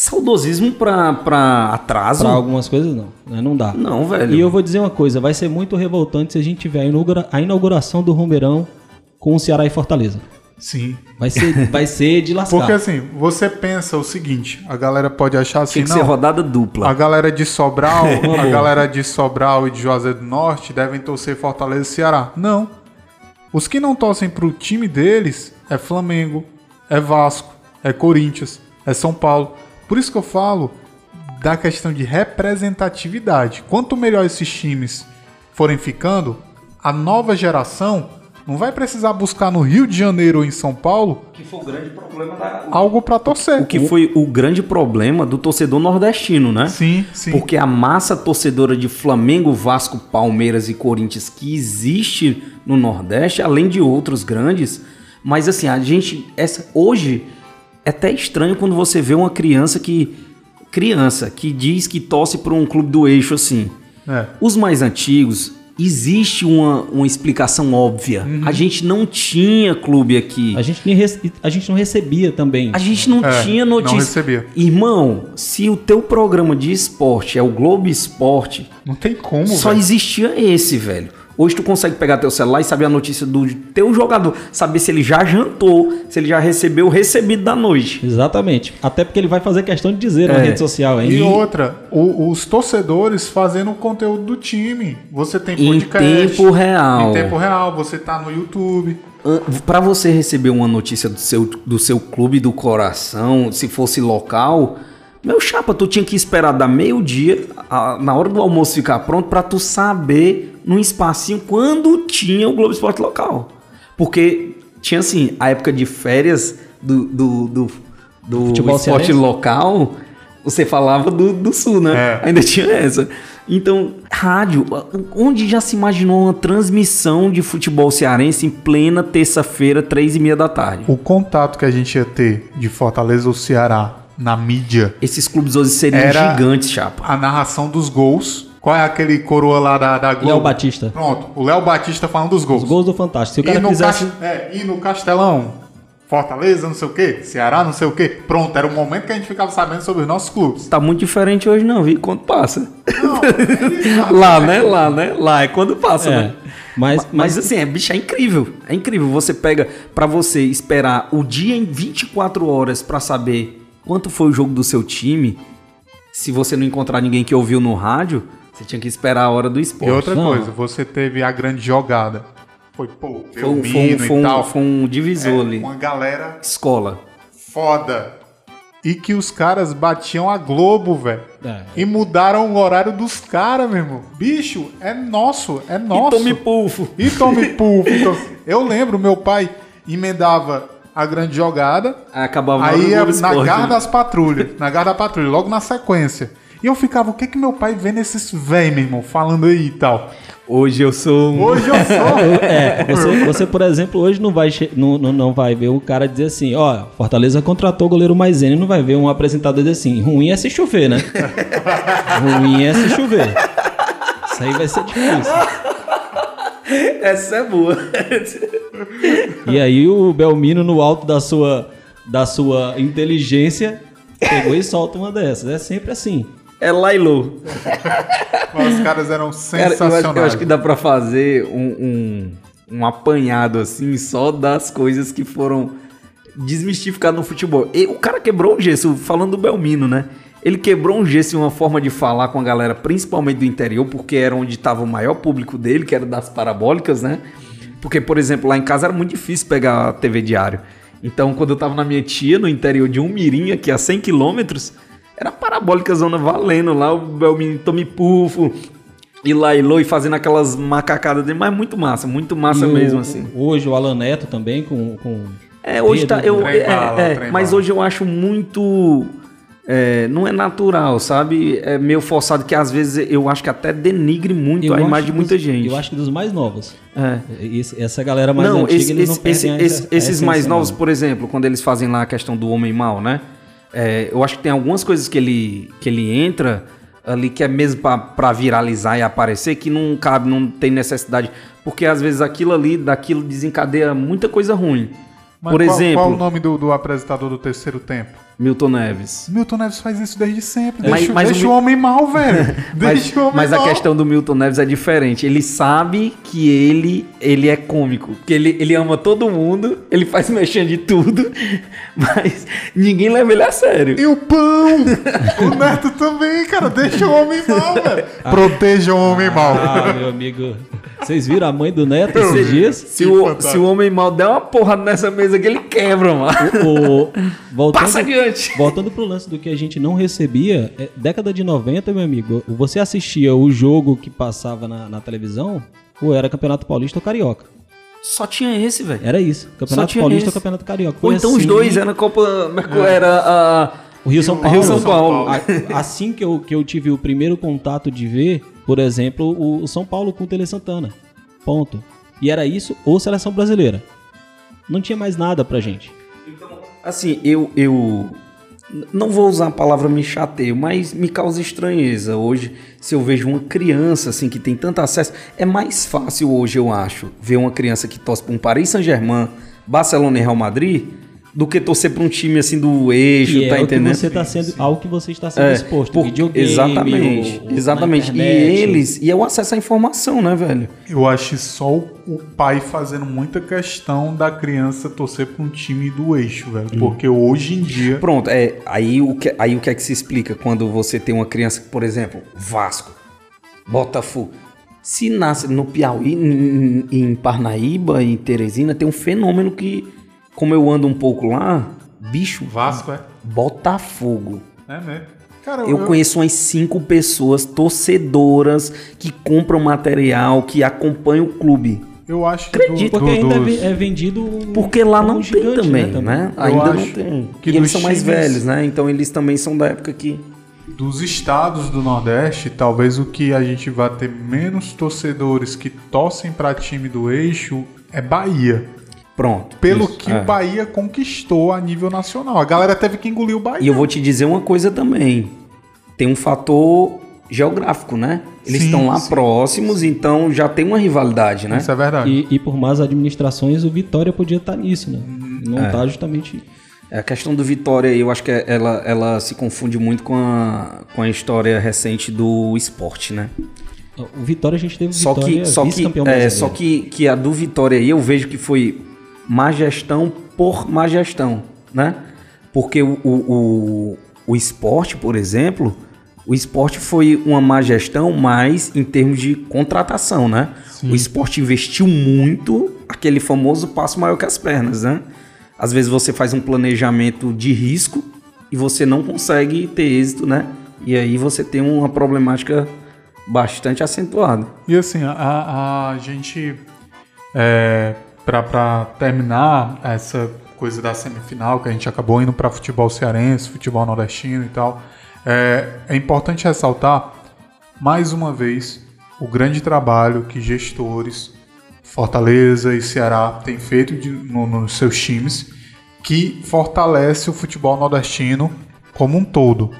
saudosismo pra, pra atraso? pra algumas coisas não, né? não dá. Não, velho. E eu vou dizer uma coisa, vai ser muito revoltante se a gente tiver a, inaugura- a inauguração do Romeirão com o Ceará e Fortaleza. Sim. Vai ser, vai ser de lascar. Porque assim, você pensa o seguinte, a galera pode achar assim, Tinha que não, ser rodada dupla. A galera de Sobral, a galera de Sobral e de Juazeiro do Norte devem torcer Fortaleza e Ceará. Não. Os que não torcem pro time deles é Flamengo, é Vasco, é Corinthians, é São Paulo. Por isso que eu falo da questão de representatividade. Quanto melhor esses times forem ficando, a nova geração não vai precisar buscar no Rio de Janeiro ou em São Paulo Que foi o grande problema da... algo pra torcer. O que foi o grande problema do torcedor nordestino, né? Sim, sim. Porque a massa torcedora de Flamengo, Vasco, Palmeiras e Corinthians que existe no Nordeste, além de outros grandes, mas assim, a gente essa hoje é até estranho quando você vê uma criança que criança que diz que torce por um clube do eixo assim. É. Os mais antigos existe uma, uma explicação óbvia. A gente não tinha clube aqui. A gente, nem rece- a gente não recebia também. A gente não É, tinha não notícia. recebia. Irmão, se o teu programa de esporte é o Globo Esporte, Não tem como, só velho. existia esse, velho. Hoje tu consegue pegar teu celular e saber a notícia do teu jogador, saber se ele já jantou, se ele já recebeu o recebido da noite. Exatamente. Até porque ele vai fazer questão de dizer na É. rede social, hein? E outra, o- os torcedores fazendo o conteúdo do time. Você tem Em podcast. tempo real. Em tempo real, você tá no YouTube. Pra você receber uma notícia do seu, do seu clube do coração, se fosse local, meu chapa, tu tinha que esperar dar meio-dia, na hora do almoço ficar pronto, pra tu saber num espacinho quando tinha o Globo Esporte local. Porque tinha assim, a época de férias do, do, do, do Futebol esporte cearense? local, você falava do, do sul, né? É. Ainda tinha essa. Então, rádio, onde já se imaginou uma transmissão de futebol cearense em plena terça-feira, três e meia da tarde? O contato que a gente ia ter de Fortaleza ou Ceará na mídia, Esses clubes hoje seriam Era- gigantes, chapa. a narração dos gols. Qual é aquele coroa lá da, da Globo? Léo Batista. Pronto, o Léo Batista falando dos gols. Os gols do Fantástico. Se o E cara no, quisesse. Cas- é, e no Castelão, Fortaleza, não sei o quê, Ceará, não sei o quê. Pronto, era o momento que a gente ficava sabendo sobre os nossos clubes. Tá muito diferente hoje não, viu? Quando passa. Não, é isso, Lá, né? Lá, né? Lá é quando passa, É. né? Mas, Mas, mas assim, é, bicho, é incrível. É incrível. Você pega pra você esperar o dia em 24 horas pra saber quanto foi o jogo do seu time. Se você não encontrar ninguém que ouviu no rádio, você tinha que esperar a hora do E esporte. outra Não. coisa, você teve a grande jogada. Foi, pô, foi, um- foi, um- foi e um, tal. foi um divisor É, ali. Uma galera Escola. foda. E que os caras batiam a Globo, velho. É. E mudaram o horário dos caras, meu irmão. Bicho, é nosso, é nosso. E tome pulfo. E tome então. Eu lembro, meu pai emendava a grande jogada, Aí acabava aí Globo na Esporte, garra né? das patrulhas, na garra da patrulha, logo na sequência. E eu ficava, o que que meu pai vê nesses véi, meu irmão, falando aí e tal. Hoje eu sou um... Hoje eu sou. É, você, você, por exemplo, hoje não vai, não, não, não vai ver o cara dizer assim, ó, Fortaleza contratou o goleiro Maisene, não vai ver um apresentador dizer assim, ruim é se chover, né? ruim é se chover. Isso aí vai ser difícil. Essa é boa. E aí o Belmino, no alto da sua, da sua inteligência, pegou e solta uma dessas. É sempre assim. É Lailô. Os caras eram Cara, eu acho, sensacionais. eu acho que dá pra fazer um, um, um apanhado assim só das coisas que foram desmistificadas no futebol. E o cara quebrou um gesso, falando do Belmino, né? Ele quebrou um gesso em uma forma de falar com a galera, principalmente do interior, porque era onde estava o maior público dele, que era das parabólicas, né? Porque, por exemplo, lá em casa era muito difícil pegar a TV diário. Então, quando eu tava na minha tia, no interior de Umirim, aqui a 100 quilômetros, era parabólica zona valendo lá, o Belmino Tommy Pufo, e lá e Loi fazendo aquelas macacadas dele, mas muito massa, muito massa E o- mesmo, assim. Hoje o Alan Neto também com. com É, hoje tá. Eu, Trem é, bala, é, trem mas bala. hoje eu acho muito. É, não é natural, sabe? É meio forçado que às vezes eu acho que até denigre muito eu a imagem de muita dos- gente. Eu acho que dos mais novos. É. Esse- essa galera mais não, antiga, esse- eles não esse- esse- a- esse- a esses mais novos, não. por exemplo, quando eles fazem lá a questão do homem mal, né? É, eu acho que tem algumas coisas que ele, que ele entra ali que é mesmo pra- pra viralizar e aparecer que não cabe, não tem necessidade. Porque às vezes aquilo ali, daquilo desencadeia muita coisa ruim. Mas por qual, exemplo, Qual o nome do, do apresentador do terceiro tempo? Milton Neves. Milton Neves faz isso desde sempre. Mas- Deixa, mas deixa o o, homem mal, velho. Mas, Deixa o homem mas a mal. questão do Milton Neves é diferente. Ele sabe que ele ele é cômico. Que ele, ele ama todo mundo, ele faz mexendo de tudo, mas ninguém leva ele a sério. E o pão! o Neto também, cara. Deixa o homem mal, velho. Proteja o homem mal. Ah, meu amigo. Vocês viram a mãe do Neto esses dias? Se o, se o homem mal der uma porrada nessa mesa aqui, ele quebra, mano. O, voltando, Passa adiante. voltando pro lance do que a gente não recebia, é, década de 90, meu amigo, você assistia o jogo que passava na, na televisão, ou era Campeonato Paulista ou Carioca. Só tinha esse, velho. Era isso. Campeonato Paulista ou Campeonato Carioca. Ou Foi então os assim- dois, era Copa Mercur, era a. O Rio São Paulo. Rio São Paulo. A- Assim que eu, que eu tive o primeiro contato de ver, por exemplo, o, o São Paulo com o Tele Santana. Ponto. E era isso ou seleção brasileira. Não tinha mais nada pra gente. Assim, eu, eu não vou usar a palavra me chateio, mas me causa estranheza hoje se eu vejo uma criança assim que tem tanto acesso. É mais fácil hoje, eu acho, ver uma criança que torce para um Paris Saint-Germain, Barcelona e Real Madrid, do que torcer para um time assim do eixo, Que tá é o entendendo? que você tá sendo, ao que você está sendo É, exposto. por- Videogame, exatamente, ou- ou na exatamente. E internet. eles, e é o acesso à informação, né, velho? Eu acho só o, o pai fazendo muita questão da criança torcer pra um time do eixo, velho. Hum. Porque hoje em dia. Pronto, é, aí o que, aí o que é que se explica quando você tem uma criança, por exemplo, Vasco, Botafogo. Se nasce no Piauí, em, em Parnaíba, em Teresina, tem um fenômeno que, como eu ando um pouco lá, bicho, Vasco é? Botafogo. É mesmo. Cara, Eu conheço umas cinco pessoas torcedoras que compram material, que acompanham o clube. Eu acho que. Acredito. Porque ainda é dos- ve- é vendido. Porque lá não gigante, tem também, também. né? Eu Ainda não acho tem. que e eles são mais times- velhos, né? Então eles também são da época que. Dos estados do Nordeste, talvez o que a gente vai ter menos torcedores que torcem pra time do eixo é Bahia. Pronto. Pelo isso, que é. o Bahia conquistou a nível nacional. A galera teve que engolir o Bahia. E eu vou te dizer uma coisa também. Tem um fator geográfico, né? Eles Sim, estão lá sim. próximos, então já tem uma rivalidade, né? Isso é verdade. E, e por más administrações, o Vitória podia estar nisso, né? Não É. tá justamente. A questão do Vitória, eu acho que ela, ela se confunde muito com a, com a história recente do esporte, né? O Vitória a gente teve Só Vitória que, só que, é, brasileiro. só que, que a do Vitória aí eu vejo que foi má gestão por má gestão, né? Porque o, o, o, o esporte, por exemplo, o esporte foi uma má gestão, mas em termos de contratação, né? O esporte investiu muito, aquele famoso passo maior que as pernas, né? Às vezes você faz um planejamento de risco e você não consegue ter êxito, né? E aí você tem uma problemática bastante acentuada. E assim, a, a, a gente, é, pra terminar essa coisa da semifinal, que a gente acabou indo pra futebol cearense, futebol nordestino e tal, é, é importante ressaltar, mais uma vez, o grande trabalho que gestores, Fortaleza e Ceará têm feito de- no- nos seus times, que fortalece o futebol nordestino como um todo.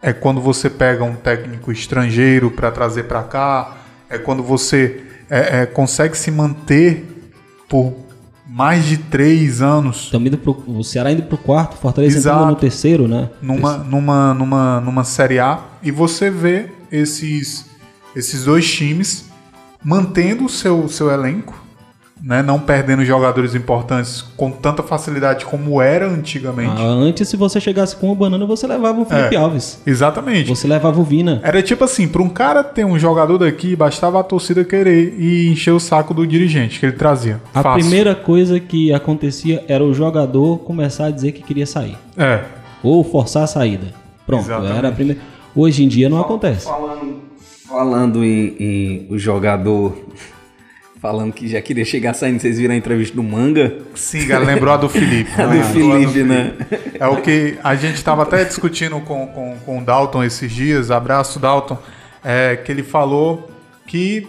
É quando você pega um técnico estrangeiro para trazer para cá, é quando você é, é, consegue se manter por mais de três anos Estamos indo pro, o Ceará indo pro quarto, Fortaleza Exato. entrando no terceiro, né? numa, numa, numa, numa Série A e você vê esses, esses dois times mantendo o seu, seu elenco né, não perdendo jogadores importantes com tanta facilidade como era antigamente. Ah, antes, se você chegasse com o banana, você levava o Felipe É. Alves. Exatamente. Você levava o Vina. Era tipo assim, para um cara ter um jogador daqui, bastava a torcida querer e encher o saco do dirigente que ele trazia. A Fácil. primeira coisa que acontecia era o jogador começar a dizer que queria sair. É. Ou forçar a saída. Pronto, Exatamente. era a primeira. Hoje em dia não acontece. Falando, falando em, em o jogador falando que já queria chegar saindo, vocês viram a entrevista do Manga? Sim, cara, lembrou a do Felipe. A do Lembrou a Felipe, né? É o que a gente estava até discutindo com, com, com o Dalton esses dias, abraço Dalton, é, que ele falou que,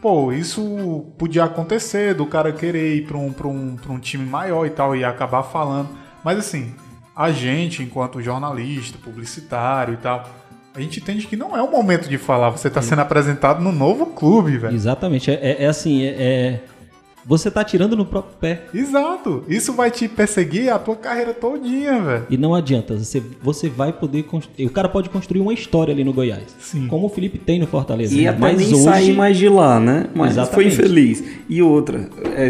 pô, isso podia acontecer, do cara querer ir para um, pra um, pra um time maior e tal, e acabar falando. Mas assim, a gente, enquanto jornalista, publicitário e tal, a gente entende que não é o momento de falar, você está sendo apresentado no novo clube, velho. Exatamente. É, é- é assim, é, é- Você tá tirando no próprio pé. Exato. Isso vai te perseguir a tua carreira todinha, velho. E não adianta. Você, você vai poder construir. O cara pode construir uma história ali no Goiás. Sim. Como o Felipe tem no Fortaleza. E até Mas nem hoje, sair mais de lá, né? Mas foi Exatamente. infeliz. E outra, é,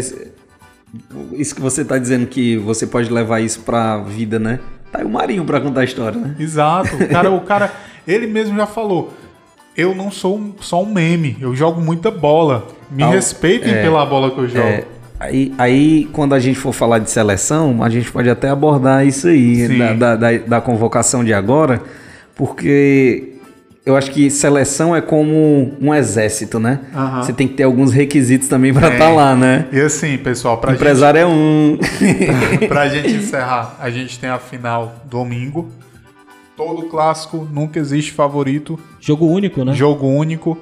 isso que você tá dizendo que você pode levar isso pra vida, né? Tá aí o Marinho pra contar a história, né? Exato. O cara, o cara, ele mesmo já falou. Eu não sou um- só um meme, eu jogo muita bola. Me respeitem é, pela bola que eu jogo. É, aí, aí, quando a gente for falar de seleção, a gente pode até abordar isso aí, da, da, da- da convocação de agora, porque eu acho que seleção é como um exército, né? Aham. Você tem que ter alguns requisitos também pra É. estar lá, né? E assim, pessoal, pra Empresário é um. pra gente encerrar, a gente tem a final domingo. Todo clássico, nunca existe favorito. Jogo único, né? Jogo único.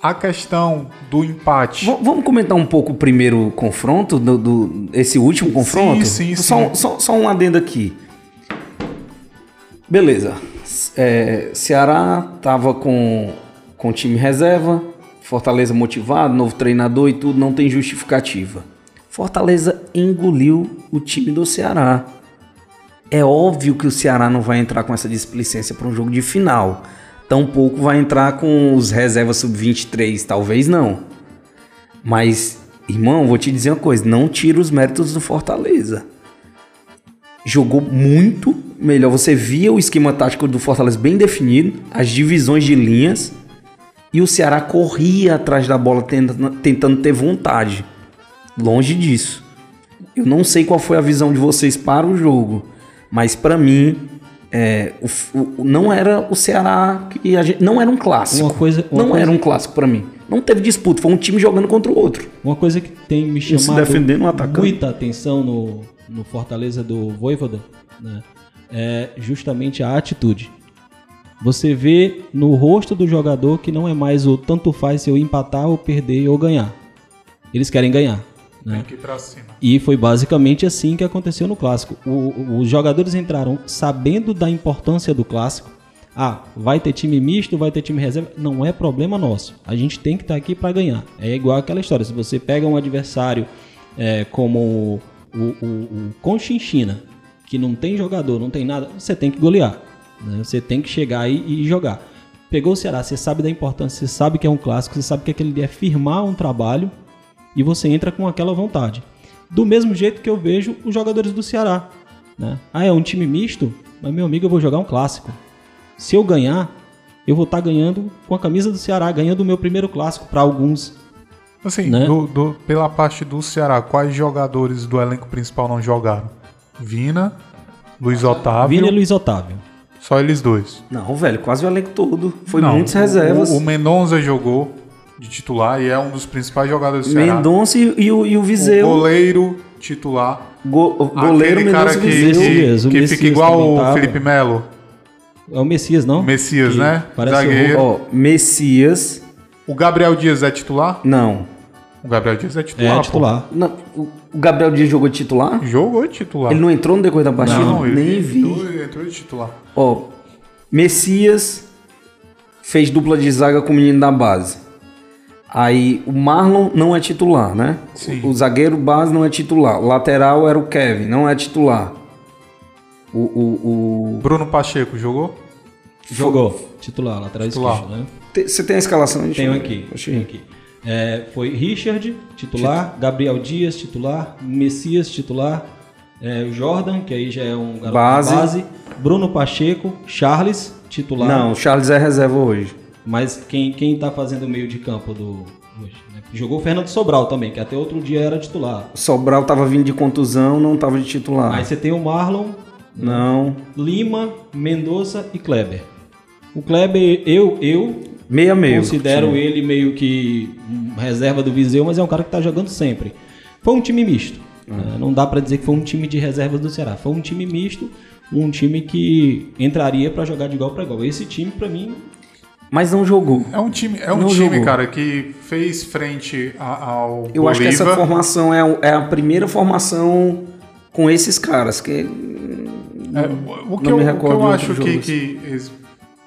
A questão do empate. V- Vamos comentar um pouco o primeiro confronto, do, do- esse último confronto? sim, Só, sim. um- só, só um adendo aqui. Beleza. É, Ceará tava com, com time reserva, Fortaleza motivado, novo treinador e tudo, não tem justificativa. Fortaleza engoliu o time do Ceará. É óbvio que o Ceará não vai entrar com essa displicência para um jogo de final. Tampouco vai entrar com os reservas sub-23, talvez não. Mas, irmão, vou te dizer uma coisa: não tira os méritos do Fortaleza. Jogou muito melhor. Você via o esquema tático do Fortaleza bem definido, as divisões de linhas, e o Ceará corria atrás da bola tentando, tentando ter vontade. Longe disso. Eu não sei qual foi a visão de vocês para o jogo, mas para mim é, o o- não era o Ceará que a gente, não era um clássico. Uma coisa- uma não coisa- era um clássico para mim. Não teve disputa, foi um time jogando contra o outro. Uma coisa que tem me se chamado defendendo, um muita atenção no, no Fortaleza do Voivoda né, é justamente a atitude. Você vê no rosto do jogador que não é mais o tanto faz se eu empatar ou perder ou ganhar. Eles querem ganhar. Né? E foi basicamente assim que aconteceu no clássico. O- os jogadores entraram sabendo da importância do clássico. Ah, vai ter time misto, vai ter time reserva. Não é problema nosso. A gente tem que estar aqui para ganhar. É igual aquela história. Se você pega um adversário é, como o, o, o, Conchinchina, que não tem jogador, não tem nada, você tem que golear. né? Você tem que chegar aí e jogar. Pegou o Ceará, você sabe da importância, você sabe que é um clássico, você sabe que aquele dia é firmar um trabalho e você entra com aquela vontade. Do mesmo jeito que eu vejo os jogadores do Ceará. Né? Ah, é um time misto? Mas, meu amigo, eu vou jogar um clássico. Se eu ganhar, eu vou estar ganhando com a camisa do Ceará, ganhando o meu primeiro clássico para alguns. Assim, Né? do- do- pela parte do Ceará, quais jogadores do elenco principal não jogaram? Vina, Luiz Otávio, Vini e Luiz Otávio. só eles dois. Não, velho, quase o elenco todo. Foi Não, muitas reservas. O, o Mendonça jogou de titular e é um dos principais jogadores do Ceará. Mendonça e, e o, e o O Viseu. goleiro titular. Go- o goleiro Aquele cara Mendonça que, e que, Viseu. Messias, o que Messias fica igual o. Felipe Melo. É o Messias, não? Messias, Que né? Parece Zagueiro. o... Ó, Messias. O Gabriel Dias é titular? Não. O Gabriel Dias é titular. É, pô. titular. Não, O o Gabriel Dias jogou de titular? Jogou de titular. Ele não entrou no decorrer da partida? Não, ele Nem vi. Entrou, ele entrou de titular. Ó, Messias fez dupla de zaga com o menino da base. Aí o Marlon não é titular, né? Sim. O, o zagueiro base não é titular. O lateral era o Kevin, não é titular. O, o, o- Bruno Pacheco jogou? Jogou. Titular, lateral Titular. esquerdo, né? Você tem a escalação? Deixa Tenho aqui. Tenho aqui. É, foi Richard, titular, Gabriel Dias, titular, Messias, titular, é, Jordan, que aí já é um garoto Base. de base, Bruno Pacheco, Charles, titular. Não, o Charles é reserva hoje. Mas quem, quem tá fazendo o meio de campo do. hoje, né? Jogou o Fernando Sobral também, que até outro dia era titular. Sobral tava vindo de contusão, não tava de titular. Aí você tem o Marlon, Não. Lima, Mendonça e Kleber. O Kleber, eu, eu Meia meio. considero ele meio que reserva do Viseu, mas é um cara que tá jogando sempre. Foi um time misto. né? Não dá pra dizer que foi um time de reservas do Ceará. Foi um time misto, um time que entraria pra jogar de igual pra igual. Esse time, pra mim, Mas não jogou. É um time, é um Não time jogou. cara, que fez frente a- ao Eu acho que essa Bolívar. formação é, é a primeira formação com esses caras. Que É, o, que Não eu, me o que recordo eu acho que, que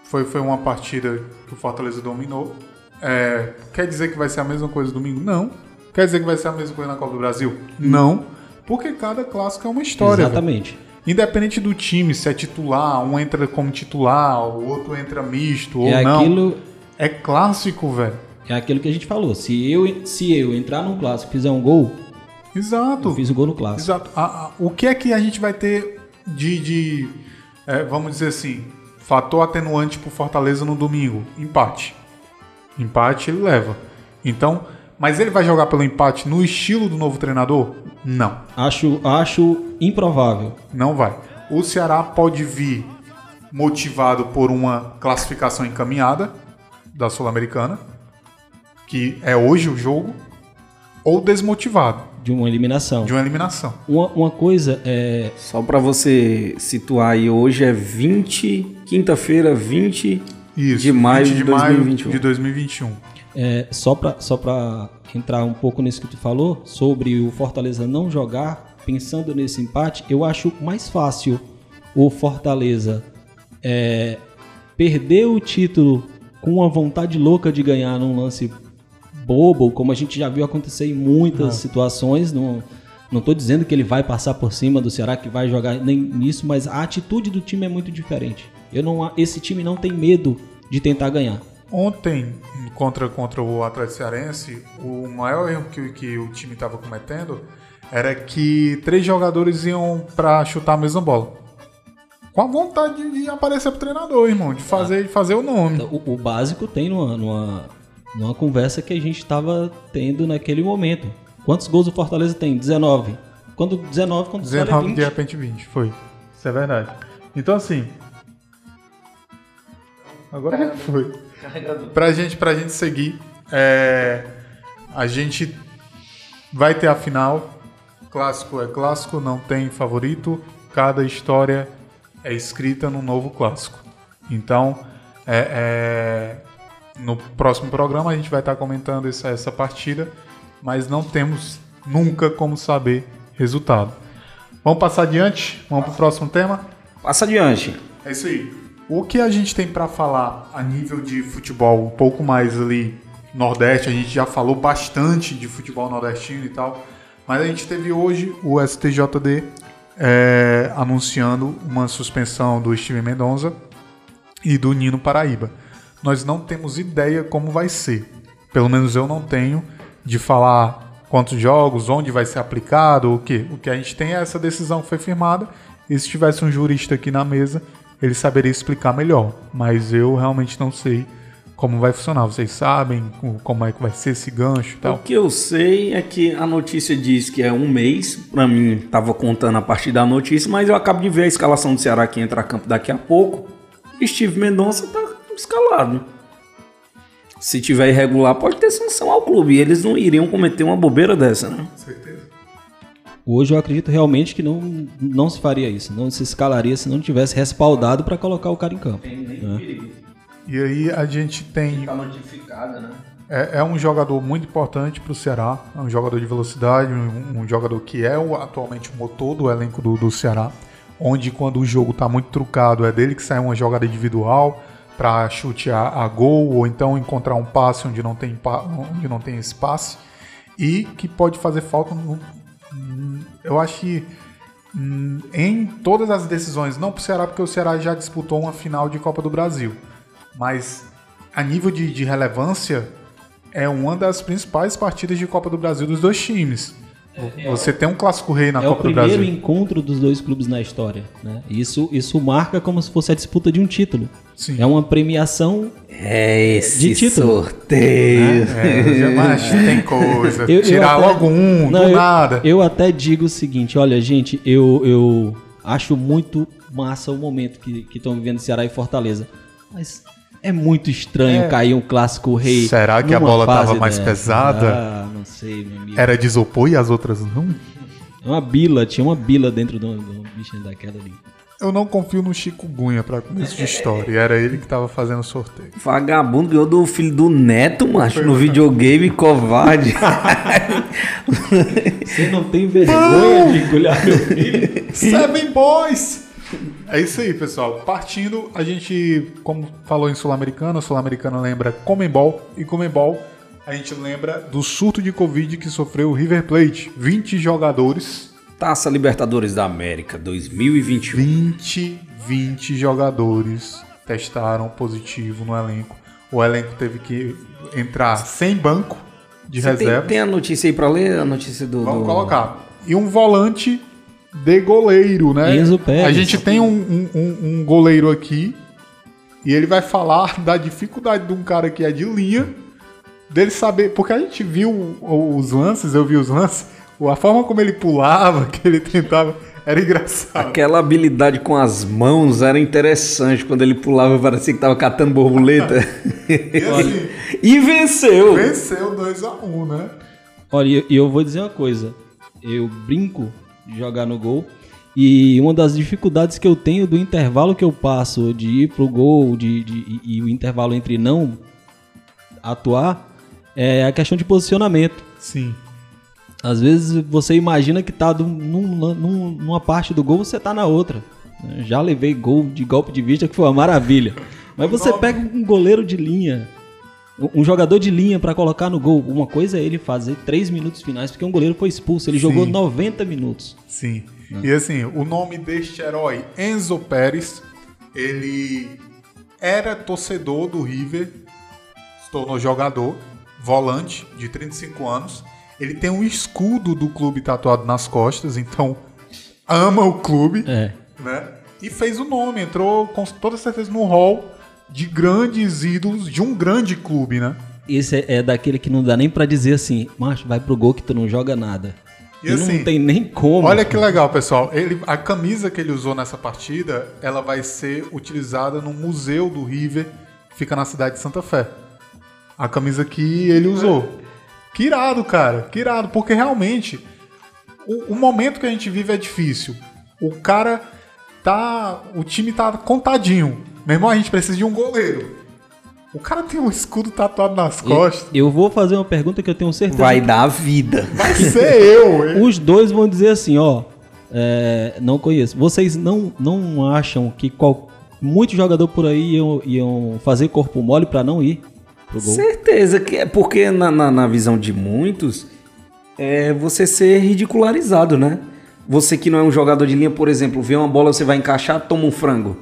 foi, foi uma partida que o Fortaleza dominou. É, quer dizer que vai ser a mesma coisa domingo? Não. Quer dizer que vai ser a mesma coisa na Copa do Brasil? Não. Porque cada clássico é uma história. exatamente. Independente do time, se é titular, um entra como titular, o outro entra misto ou É não. aquilo, É clássico, velho. é aquilo que a gente falou. Se eu, se eu entrar num clássico e fizer um gol, Exato. eu fiz o gol no clássico. Exato. A- a- o que é que a gente vai ter de, de, é, vamos dizer assim, fator atenuante pro Fortaleza no domingo? Empate. Empate ele leva. Então, mas ele vai jogar pelo empate no estilo do novo treinador? Não, Acho, acho improvável. não vai. O Ceará pode vir motivado por uma classificação encaminhada da Sul-Americana, que é hoje o jogo, ou desmotivado De uma eliminação. de uma eliminação. Uma, uma coisa é. Só pra você situar aí, hoje é 20, quinta-feira, 20 Isso, de maio 20 de, de maio 2021. de 2021. É, só para só pra entrar um pouco nisso que tu falou, sobre o Fortaleza não jogar, pensando nesse empate, eu acho mais fácil o Fortaleza é, perder o título com uma vontade louca de ganhar num lance bobo, como a gente já viu acontecer em muitas situações. Não, não tô dizendo que ele vai passar por cima do Ceará, que vai jogar nem nisso, mas a atitude do time é muito diferente. Eu não, esse time não tem medo de tentar ganhar. Ontem, contra, contra o Atlético Cearense, o maior erro que, que o time estava cometendo era que três jogadores iam para chutar a mesma bola. Com a vontade de, aparecer pro treinador, irmão, de fazer, de fazer o nome. O, o básico tem numa, numa, numa conversa que a gente estava tendo naquele momento. Quantos gols o Fortaleza tem? 19. Quando 19, quando você olha 19 20. de repente 20, foi. Isso é verdade. Então assim. Agora já foi. Pra gente, pra gente seguir, é, a gente vai ter a final. Clássico é clássico, não tem favorito. Cada história é escrita num novo clássico. Então, é, é, no próximo programa a gente vai estar comentando essa, essa partida, mas não temos nunca como saber resultado. Vamos passar adiante? Vamos pro próximo tema? Passa adiante. É isso aí. O que a gente tem pra falar a nível de futebol, um pouco mais ali Nordeste, a gente já falou bastante de futebol nordestino e tal, mas a gente teve hoje o STJD é, anunciando uma suspensão do Steven Mendonça e do Nino Paraíba. Nós não temos ideia como vai ser. Pelo menos eu não tenho de falar quantos jogos, onde vai ser aplicado, o que. O que a gente tem é essa decisão que foi firmada. E se tivesse um jurista aqui na mesa, ele saberia explicar melhor. Mas eu realmente não sei como vai funcionar. Vocês sabem o- como é que vai ser esse gancho e O tal? que eu sei é que a notícia diz que é um mês. Pra mim, tava contando a partir da notícia, mas eu acabo de ver a escalação do Ceará que entra a campo daqui a pouco. Steve Mendonça tá escalado. Se tiver irregular, pode ter sanção ao clube. E eles não iriam cometer uma bobeira dessa, né? Hoje eu acredito realmente que não, não se faria isso. Não se escalaria se não tivesse respaldado para colocar o cara em campo. né? E aí a gente tem Tá notificada, né? É, é um jogador muito importante para o Ceará, é um jogador de velocidade, um, um jogador que é o- atualmente o motor do elenco do, do Ceará, onde quando o jogo está muito trucado é dele que sai uma jogada individual para chute a, gol ou então encontrar um passe onde não tem, onde não tem esse passe e que pode fazer falta no, eu acho que hum, em todas as decisões, não para o Ceará porque o Ceará já disputou uma final de Copa do Brasil, mas a nível de, de relevância é uma das principais partidas de Copa do Brasil dos dois times. Você tem um clássico rei na É o Copa do primeiro Brasil. encontro dos dois clubes na história. Né? Isso, isso marca como se fosse a disputa de um título. Sim. É uma premiação. É esse De título. sorteio. É, mas tem coisa. Eu- eu Tirar até- logo um, Não, do eu, nada. Eu até digo o seguinte: olha, gente, eu, eu acho muito massa o momento que estão vivendo Ceará e Fortaleza. Mas é muito estranho É. cair um clássico rei. Será que a bola tava mais dessa. pesada? Ah, não sei, meu amigo. Era de isopor e as outras não? É uma bila, tinha uma bila dentro do, do bichinho daquela ali. Eu não confio no Chico Gunha pra começo de história. E era ele que tava fazendo o sorteio. Vagabundo ganhou do filho do neto, macho, no videogame, covarde. Você não tem vergonha de engolhar meu filho? Seven Boys! É isso aí, pessoal. Partindo, a gente, como falou em Sul-Americana, Sul-Americana lembra Comembol. E Comembol, a gente lembra do surto de Covid que sofreu o River Plate. 20 jogadores. Taça Libertadores da América 2021. 20, 20 jogadores testaram positivo no elenco. O elenco teve que entrar sem banco de Você tem, reserva. tem a notícia aí pra ler? A notícia do. Vamos do- colocar. E um volante de goleiro, né? Enzo Pérez. A gente tem um, um- um- um goleiro aqui e ele vai falar da dificuldade de um cara que é de linha, dele saber. Porque a gente viu os lances, eu vi os lances, a forma como ele pulava, que ele tentava, era engraçado. Aquela habilidade com as mãos era interessante. Quando ele pulava, parecia que tava catando borboleta. E assim, e venceu! venceu 2x1, né? Olha, e eu, eu vou dizer uma coisa. Eu brinco jogar no gol. E uma das dificuldades que eu tenho do intervalo que eu passo de ir pro gol de, de- e, o intervalo entre não atuar é a questão de posicionamento. Sim. Às vezes você imagina que tá num- num- numa parte do gol, você tá na outra. Já levei gol de golpe de vista que foi uma maravilha. Mas você pega um goleiro de linha, um jogador de linha pra colocar no gol. Uma coisa é ele fazer três minutos finais, porque um goleiro foi expulso. Ele jogou Sim. 90 minutos. Sim. E assim, o nome deste herói, Enzo Pérez, ele era torcedor do River, se tornou jogador, volante de 35 anos. Ele tem um escudo do clube tatuado nas costas, então ama o clube, É. né? E fez o nome, entrou com toda certeza no hall de grandes ídolos de um grande clube, né? Esse é, é daquele que não dá nem pra dizer assim, macho, vai pro gol que tu não joga nada. E E assim, não tem nem como. Olha que legal, pessoal. Ele, a camisa que ele usou nessa partida, ela vai ser utilizada no museu do River, que fica na cidade de Santa Fé. A camisa que ele usou. Que irado, cara. Que irado, porque realmente o, o momento que a gente vive é difícil. O cara tá, o time tá contadinho. Meu irmão, a gente precisa de um goleiro. O cara tem um escudo tatuado nas costas. Eu vou fazer uma pergunta que eu tenho certeza Vai dar a vida. Vai ser eu. hein? Os dois vão dizer assim, ó, é, não conheço. Vocês não, não acham que qual, muito jogador por aí iam, iam fazer corpo mole pra não ir pro gol? Certeza que é porque na, na, na visão de muitos é você ser ridicularizado, né? Você que não é um jogador de linha, por exemplo, vê uma bola, você vai encaixar, toma um frango.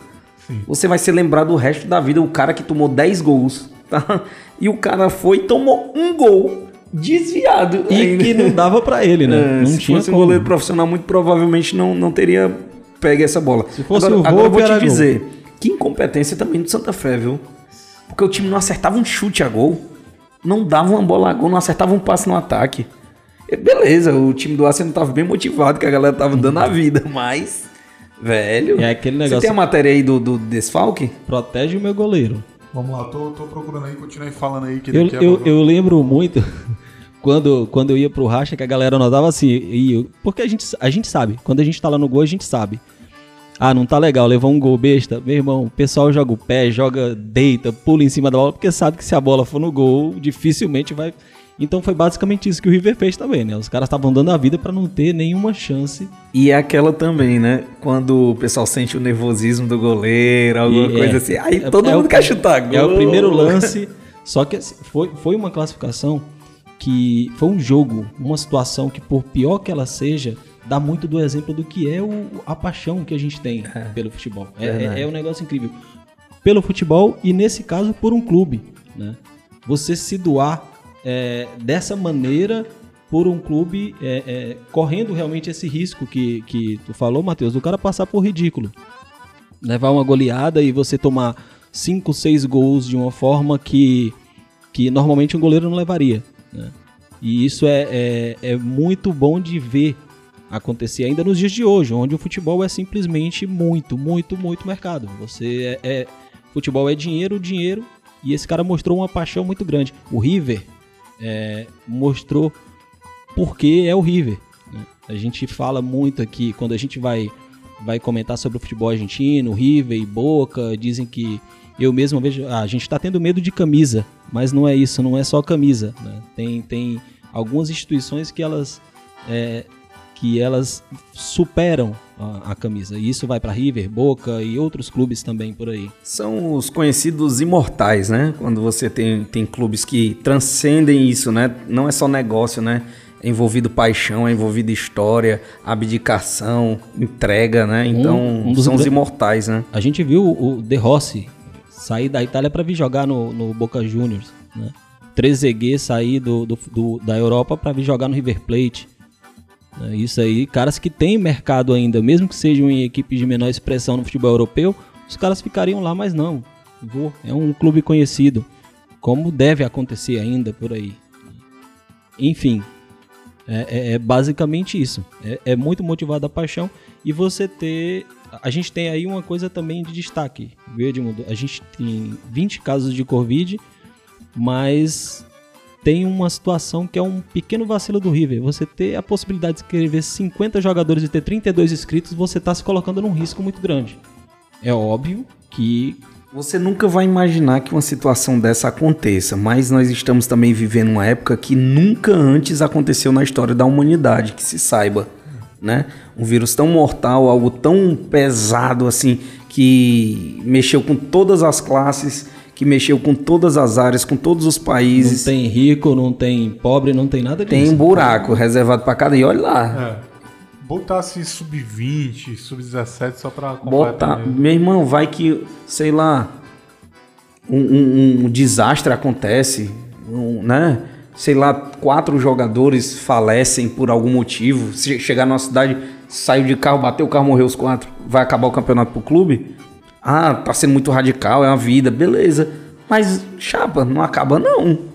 Você vai ser lembrado o resto da vida, o cara que tomou 10 gols, tá? E o cara foi e tomou um gol desviado. E ainda. que não dava pra ele, né? É, não se tinha fosse um goleiro profissional, muito provavelmente não, não teria pegue essa bola. Se fosse agora, o agora eu vou te era gol. dizer, que incompetência também do Santa Fé, viu? Porque o time não acertava um chute a gol, não dava uma bola a gol, não acertava um passe no ataque. Beleza, o time do Arsenal tava bem motivado, que a galera tava dando a vida, mas, velho... É aquele Você negócio- tem a matéria aí do, do desfalque? Protege o meu goleiro. Vamos lá, tô, tô procurando aí, continue falando aí que Eu, daqui a eu, eu lembro muito quando, quando eu ia pro racha que a galera notava assim. E eu- porque a gente, a gente sabe, quando a gente tá lá no gol, a gente sabe. Ah, não tá legal, levou um gol besta. Meu irmão, o pessoal joga o pé, joga, deita, pula em cima da bola, porque sabe que se a bola for no gol, dificilmente vai. Então foi basicamente isso que o River fez também, né? Os caras estavam dando a vida pra não ter nenhuma chance. E é aquela também, né? Quando o pessoal sente o nervosismo do goleiro, alguma E coisa é- assim. Aí é- todo é mundo quer chutar gol. É o primeiro lance. Só que assim, foi, foi uma classificação que foi um jogo, uma situação que, por pior que ela seja, dá muito do exemplo do que é o, a paixão que a gente tem pelo futebol. É, é, é um negócio incrível. Pelo futebol e, nesse caso, por um clube. Né? Você se doar é, dessa maneira por um clube é, é, correndo realmente esse risco que, que tu falou, Matheus, do cara passar por ridículo. Levar uma goleada e você tomar 5, 6 gols de uma forma que, que normalmente um goleiro não levaria. Né? E isso é, é, é muito bom de ver acontecer ainda nos dias de hoje, onde o futebol é simplesmente muito, muito, muito mercado. Você é, é futebol é dinheiro, dinheiro, e esse cara mostrou uma paixão muito grande. O River é, mostrou porque é o River. Né? A gente fala muito aqui, quando a gente vai, vai comentar sobre o futebol argentino, River e Boca, dizem que eu mesmo vejo, ah, a gente está tendo medo de camisa, mas não é isso, não é só camisa. Né? Tem, tem algumas instituições que elas, é, que elas superam a, a camisa. E isso vai para River, Boca e outros clubes também por aí. São os conhecidos imortais, né? Quando você tem, tem clubes que transcendem isso, né? Não é só negócio, né? É envolvido paixão, é envolvido história, abdicação, entrega, né? Então, um, um são os imortais, né? A gente viu o De Rossi sair da Itália para vir jogar no, no Boca Juniors, né? Trezeguet sair do, do, do da Europa para vir jogar no River Plate. Né? Isso aí, caras que têm mercado ainda, mesmo que sejam em equipes de menor expressão no futebol europeu, os caras ficariam lá, mas não. Vou, é um clube conhecido, como deve acontecer ainda por aí. Enfim, é, é, é basicamente isso. É, é, muito motivado a paixão e você ter. A gente tem aí uma coisa também de destaque, viu, Edmundo? A gente tem 20 casos de Covid, mas tem uma situação que é um pequeno vacilo do River. Você ter a possibilidade de escrever 50 jogadores e ter 32 inscritos, você está se colocando num risco muito grande. É óbvio que você nunca vai imaginar que uma situação dessa aconteça, mas nós estamos também vivendo uma época que nunca antes aconteceu na história da humanidade, que se saiba, né? Um vírus tão mortal, algo tão pesado assim, que mexeu com todas as classes, que mexeu com todas as áreas, com todos os países. Não tem rico, não tem pobre, não tem nada disso. Tem um buraco reservado para cada e olha lá. É. Botasse sub-20, sub-17 só pra Botar. Meu irmão, vai que, sei lá, um, um, um desastre acontece, um, né? Sei lá, quatro jogadores falecem por algum motivo. Se chegar numa cidade, saiu de carro, bateu o carro, morreu os quatro. Vai acabar o campeonato pro clube? Ah, tá sendo muito radical, é uma vida, beleza. Mas, chapa, não acaba não.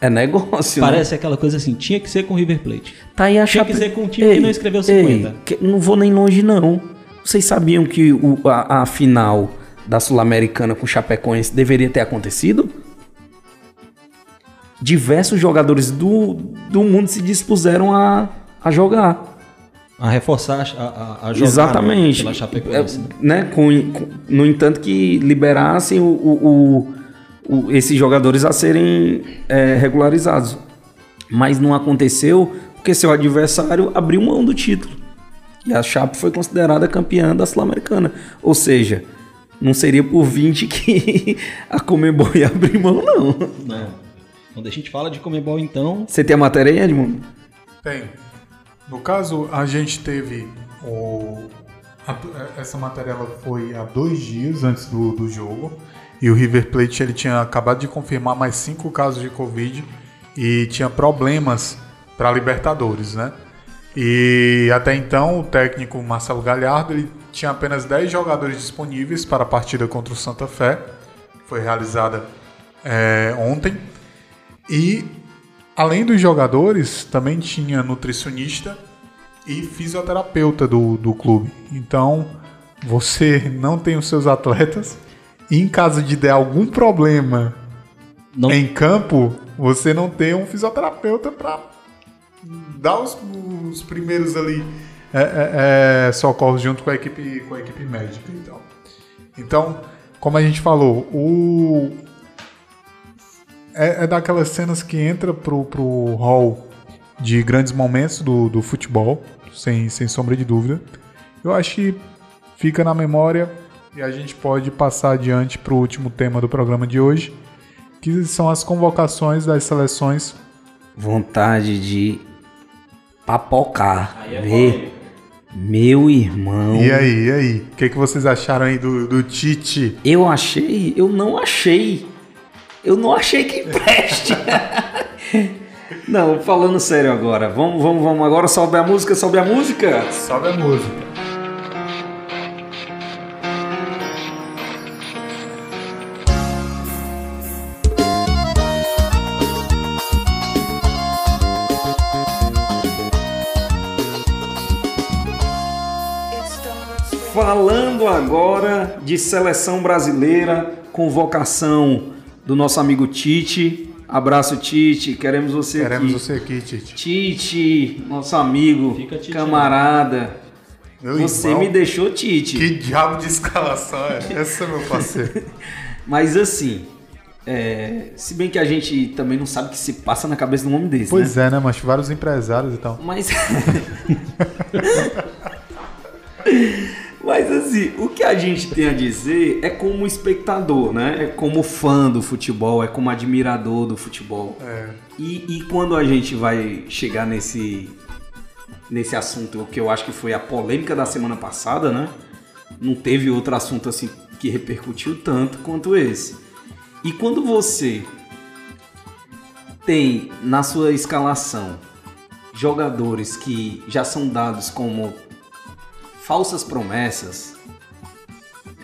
É negócio, né? Parece né? aquela coisa assim, tinha que ser com o River Plate. Tá aí a Tinha que ser com um time ei, que não escreveu 50. Ei, que, não vou nem longe, não. Vocês sabiam que o, a, a final da Sul-Americana com o Chapecoense deveria ter acontecido? Diversos jogadores do, do mundo se dispuseram a, a jogar. A reforçar a, a, a jogar Exatamente. pela Chapecoense. É, né? Com, com, no entanto que liberassem o, o o, esses jogadores a serem é, regularizados. Mas não aconteceu porque seu adversário abriu mão do título. E a Chape foi considerada campeã da Sul-Americana. Ou seja, não seria por 20 que a Comebol ia abrir mão, não. Não. Quando a gente fala de Comebol, então. Você tem a matéria aí, Edmundo? Tem. No caso, a gente teve o. A, essa matéria foi há dois dias antes do, do jogo. E o River Plate ele tinha acabado de confirmar mais cinco casos de Covid e tinha problemas para Libertadores, né? E até então o técnico Marcelo Galhardo ele tinha apenas 10 jogadores disponíveis para a partida contra o Santa Fé, foi realizada é, ontem. E além dos jogadores, também tinha nutricionista e fisioterapeuta do, do clube. Então você não tem os seus atletas, em caso de der algum problema não... em campo, você não tem um fisioterapeuta para dar os, os, primeiros ali é, é, é, socorros junto com a equipe com a equipe médica então. Então como a gente falou o é, é daquelas cenas que entra pro, pro hall de grandes momentos do, do futebol sem, sem sombra de dúvida eu acho que fica na memória e a gente pode passar adiante para o último tema do programa de hoje, que são as convocações das seleções. Vontade de papocar. É ver. Meu irmão. E aí, e aí? O que, que vocês acharam aí do, do Tite? Eu achei, eu não achei. Eu não achei que preste. Não, falando sério agora. Vamos, vamos, vamos. Agora sobe a música, sobe a música. Sobe a música. Falando agora de seleção brasileira, convocação do nosso amigo Tite. Abraço, Tite. Queremos você Queremos aqui. você aqui, Tite. Tite, nosso amigo, Fica Tite, camarada. Meu Você irmão, me deixou Tite. Que diabo de escalação é essa, meu parceiro? Mas assim, é, se bem que a gente também não sabe o que se passa na cabeça de um homem desse, né? pois é, né, mas vários empresários e tal. Mas. Mas assim, o que a gente tem a dizer é como espectador, né? É como fã do futebol, é como admirador do futebol. É. E, e quando a gente vai chegar nesse, nesse assunto, que eu acho que foi a polêmica da semana passada, né? Não teve outro assunto assim que repercutiu tanto quanto esse. E quando você tem na sua escalação jogadores que já são dados como falsas promessas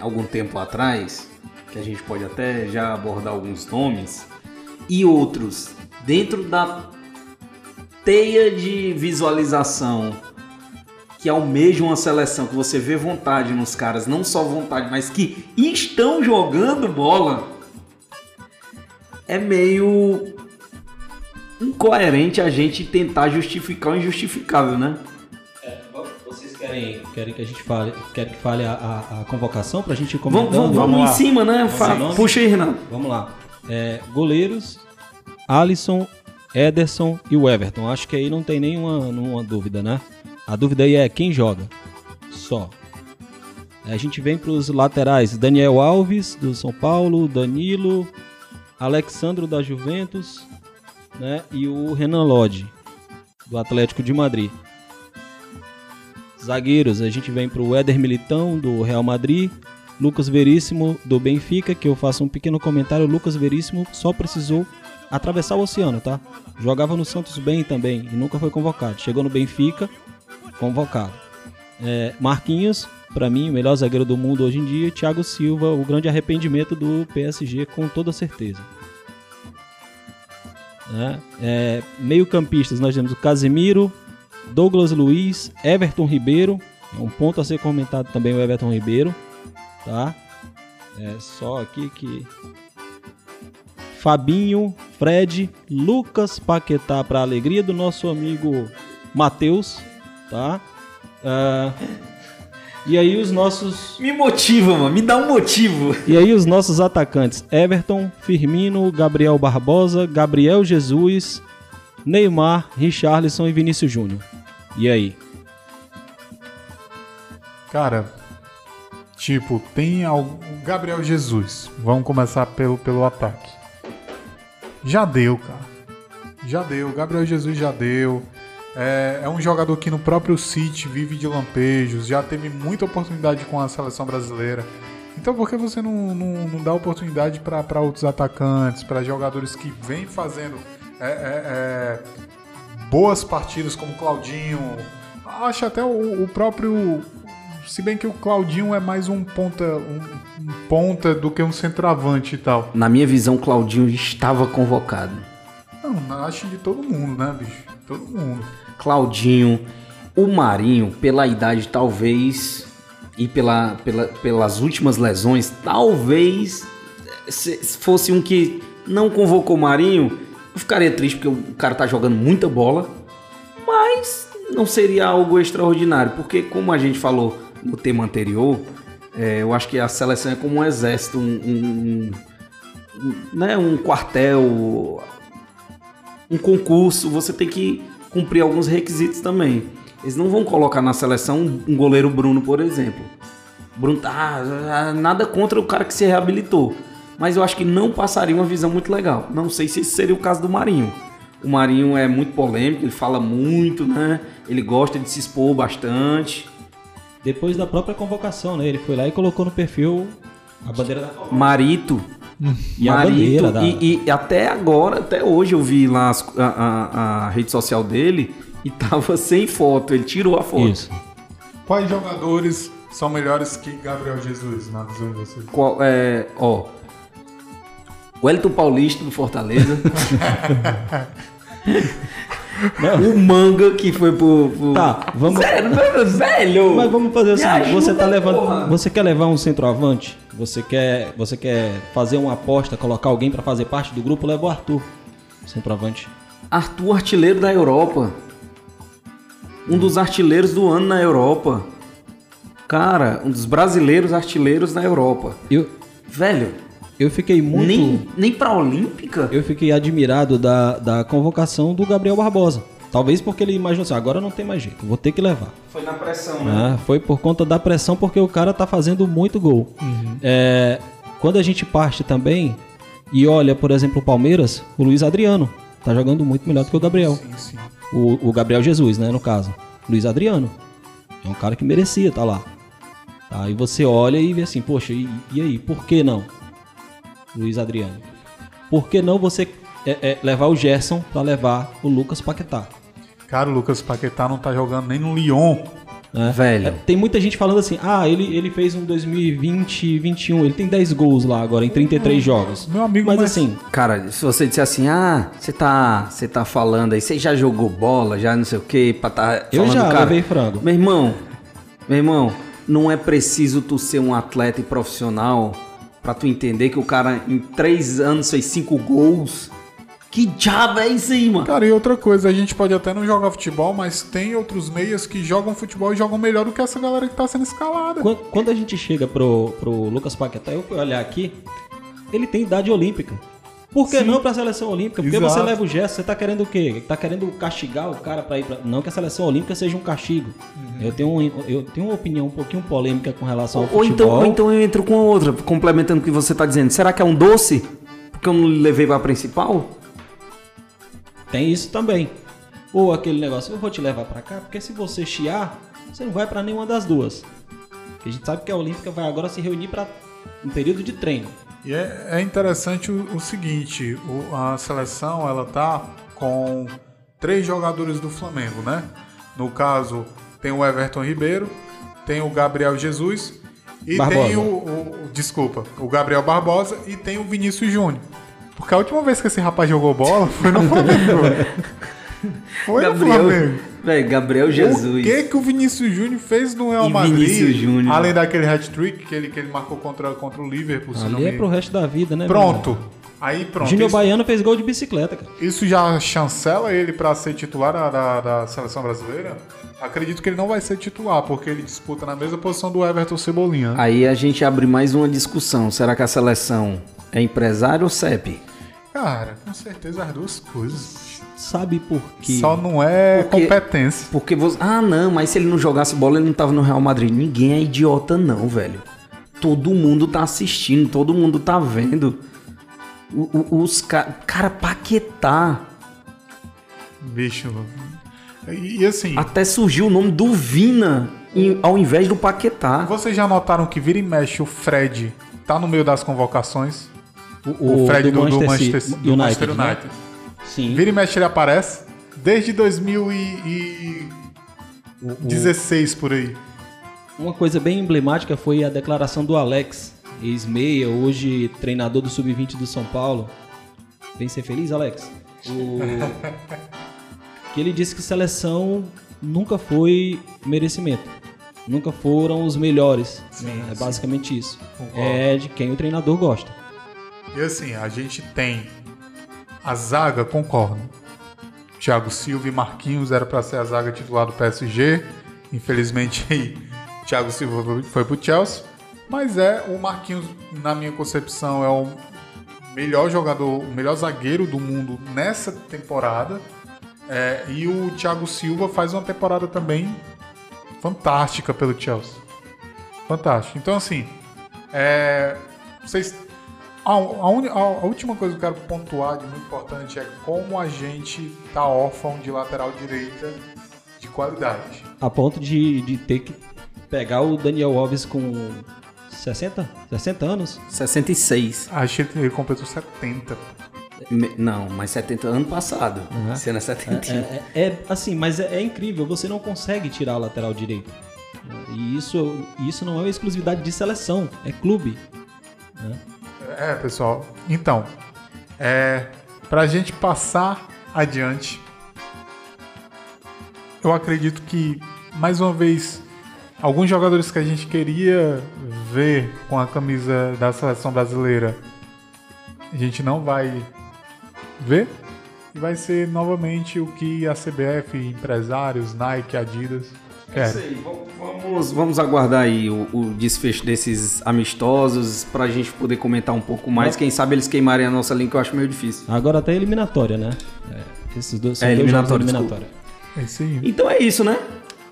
algum tempo atrás, que a gente pode até já abordar alguns nomes, e outros dentro da teia de visualização que almejam uma seleção, que você vê vontade nos caras, não só vontade, mas que estão jogando bola, é meio incoerente a gente tentar justificar o injustificável, né? Querem, querem que a gente fale, querem que fale a, a, a convocação pra gente ir comentando? Vamos, vamos, vamos lá. em cima, né? Puxa aí, Renato. Vamos lá. É, goleiros, Alisson, Ederson e o Everton. Acho que aí não tem nenhuma, nenhuma dúvida, né? A dúvida aí é quem joga. Só. A gente vem para os laterais. Daniel Alves, do São Paulo. Danilo. Alexandro, da Juventus. Né? E o Renan Lodge, do Atlético de Madrid. Zagueiros, a gente vem para o Éder Militão, do Real Madrid. Lucas Veríssimo, do Benfica, que eu faço um pequeno comentário. Lucas Veríssimo só precisou atravessar o oceano, tá? Jogava no Santos bem também e nunca foi convocado. Chegou no Benfica, convocado. É, Marquinhos, para mim, o melhor zagueiro do mundo hoje em dia. Thiago Silva, o grande arrependimento do PSG, com toda certeza. Né? É, Meio-campistas, nós temos o Casemiro, Douglas Luiz, Everton Ribeiro. É um ponto a ser comentado também o Everton Ribeiro. Tá? É só aqui que. Fabinho, Fred, Lucas Paquetá para alegria do nosso amigo Matheus, tá? Ah, e aí os nossos Me motiva, mano. Me dá um motivo. e aí os nossos atacantes: Everton, Firmino, Gabriel Barbosa, Gabriel Jesus, Neymar, Richarlison e Vinícius Júnior. E aí? Cara, tipo, tem al- o Gabriel Jesus. Vamos começar pelo, pelo ataque. Já deu, cara. Já deu. Gabriel Jesus já deu. É, é um jogador que no próprio City vive de lampejos. Já teve muita oportunidade com a seleção brasileira. Então por que você não, não, não dá oportunidade para outros atacantes, para jogadores que vêm fazendo é, é, é, boas partidas como o Claudinho? Acho até o, o próprio. Se bem que o Claudinho é mais um ponta, um, um ponta do que um centroavante e tal. Na minha visão, Claudinho estava convocado. Não, acho de todo mundo, né, bicho? Todo mundo. Claudinho, o Marinho, pela idade, talvez, e pela, pela- pelas últimas lesões, talvez se se fosse um que não convocou o Marinho, eu ficaria triste porque o cara tá jogando muita bola, mas não seria algo extraordinário, porque como a gente falou no tema anterior, é, eu acho que a seleção é como um exército, um, um- um- né, um quartel, um concurso, você tem que cumprir alguns requisitos também. Eles não vão colocar na seleção um goleiro Bruno, por exemplo. Bruno tá nada contra o cara que se reabilitou, mas eu acho que não passaria uma visão muito legal. Não sei se esse seria o caso do Marinho. O Marinho é muito polêmico, ele fala muito, né? Ele gosta de se expor bastante. Depois da própria convocação, né? Ele foi lá e colocou no perfil a bandeira da Copa. Marito, E Marito, da... e, e até agora, até hoje eu vi lá as- a, a- a rede social dele e tava sem foto. Ele tirou a foto. Isso. Quais jogadores são melhores que Gabriel Jesus na visão de vocês? Qual, é, ó. O Elton Paulista do Fortaleza. o Manga que foi pro. pro... Tá, vamos- Sério, velho! Mas vamos fazer assim, você tá levando, porra. você quer levar um centroavante? Você quer, você quer fazer uma aposta, colocar alguém pra fazer parte do grupo? Leva o Arthur, centroavante. Arthur, artilheiro da Europa. Um dos artilheiros do ano na Europa. Cara, um dos brasileiros artilheiros na Europa. Eu, Velho, eu fiquei muito, nem, nem pra Olímpica? eu fiquei admirado da, da convocação do Gabriel Barbosa. Talvez porque ele imaginou assim, agora não tem mais jeito, vou ter que levar. Foi na pressão, né? né? Foi por conta da pressão, porque o cara tá fazendo muito gol. É, quando a gente parte também e olha, por exemplo, o Palmeiras, o Luiz Adriano tá jogando muito melhor do que o Gabriel. Sim, sim. O, o Gabriel Jesus, né, no caso. Luiz Adriano. É um cara que merecia estar lá. Tá, Aí você olha e vê assim, poxa, e, e aí, por que não? Luiz Adriano. Por que não você é, é, levar o Gerson pra levar o Lucas Paquetá? Cara, o Lucas Paquetá não tá jogando nem no Lyon. né? Velho. É, tem muita gente falando assim, ah, ele, ele fez um 2020, 21, ele tem 10 gols lá agora em 33 jogos. Meu amigo, mas, mas- assim, Cara, se você disser assim, ah, você tá, você tá falando aí, você já jogou bola, já não sei o que, pra tá Eu falando, já cara. levei frango. Meu irmão, meu irmão, não é preciso tu ser um atleta e profissional pra tu entender que o cara em três anos fez cinco gols. Que diabo é isso aí, mano? Cara, e outra coisa, a gente pode até não jogar futebol, mas tem outros meias que jogam futebol e jogam melhor do que essa galera que tá sendo escalada. quando, quando a gente chega pro, pro Lucas Paquetá, eu fui olhar aqui, ele tem idade olímpica. Por que Sim. não pra seleção olímpica? Porque Exato. você leva o Gerson, você tá querendo o quê? Tá querendo castigar o cara pra ir pra... Não que a seleção olímpica seja um castigo. Eu, tenho um, eu tenho uma opinião um pouquinho polêmica com relação ao Ou então, futebol. ou então eu entro com outra, complementando o que você tá dizendo. Será que é um doce? Porque eu não levei pra principal? Tem isso também. Ou aquele negócio, eu vou te levar pra cá, porque se você chiar, você não vai pra nenhuma das duas. Porque a gente sabe que a Olímpica vai agora se reunir para um período de treino. E é, é interessante o, o seguinte, o- a seleção ela tá com três jogadores do Flamengo, né? No caso, tem o Everton Ribeiro, tem o Gabriel Jesus e Barbosa. tem o, o- o- desculpa, o Gabriel Barbosa e tem o Vinícius Júnior. Porque a última vez que esse rapaz jogou bola foi no Flamengo. Foi no Flamengo. Velho, Gabriel Jesus. O que que o Vinícius Júnior fez no Real E Madrid? Vinícius Júnior. Além daquele hat-trick que ele, que ele marcou contra, contra o Liverpool. Ali é me- pro resto da vida, né? Pronto. Aí pronto. Júnior Isso, Baiano fez gol de bicicleta, cara. isso já chancela ele pra ser titular da, da, da seleção brasileira? Acredito que ele não vai ser titular, porque ele disputa na mesma posição do Everton Cebolinha. né? Aí a gente abre mais uma discussão. Será que a seleção é empresário ou CEP? Cara, com certeza as duas coisas. Sabe por quê? Só não é Porque- competência. Porque você. Ah, não, mas se ele não jogasse bola, ele não tava no Real Madrid. Ninguém é idiota, não, velho. Todo mundo tá assistindo, todo mundo tá vendo. O- o- os caras. Cara, Paquetá. Bicho. E, e assim, Até surgiu o nome do Vina em- ao invés do Paquetá. vocês já notaram que vira e mexe o Fred tá no meio das convocações? O, O, Fred do, do Manchester do Manchester né? United. Sim. Vira e mexe ele aparece. Desde 2016 por aí. Uma coisa bem emblemática foi a declaração do Alex, ex-meia, hoje treinador do Sub-20 do São Paulo. Vem ser feliz, Alex? O- que ele disse que seleção nunca foi merecimento. Nunca foram os melhores. né? É basicamente isso. Concordo. É de quem o treinador gosta. E assim, a gente tem a zaga, concordo. Thiago Silva e Marquinhos era para ser a zaga titular do PSG. Infelizmente aí, Thiago Silva foi- pro Chelsea. Mas é o Marquinhos, na minha concepção, é o melhor jogador, o melhor zagueiro do mundo nessa temporada. É, e o Thiago Silva faz uma temporada também fantástica pelo Chelsea. Fantástico. Então, assim, é, vocês, a, a uni- a- a última coisa que eu quero pontuar de muito importante é como a gente tá órfão de lateral direita de qualidade. A ponto de, de ter que pegar o Daniel Alves com 60? 60 anos? 66. Achei que ele completou 70. Me- Não, mas 70 ano passado. Sendo 70. É, é- é, assim, mas é, é incrível, você não consegue tirar o lateral direito. E isso, isso não é uma exclusividade de seleção, é clube. É, pessoal. Então, é, pra gente passar adiante, eu acredito que, mais uma vez, alguns jogadores que a gente queria ver com a camisa da seleção brasileira, a gente não vai ver. E vai ser novamente o que a CBF, empresários, Nike, Adidas É isso aí, vamos- vamos, aguardar aí o, o desfecho desses amistosos pra gente poder comentar um pouco mais. Quem sabe eles queimarem a nossa link, eu acho meio difícil. Agora até eliminatória, né? É, esses dois são É, dois eliminatória, eliminatória. É isso aí. Então é isso, né?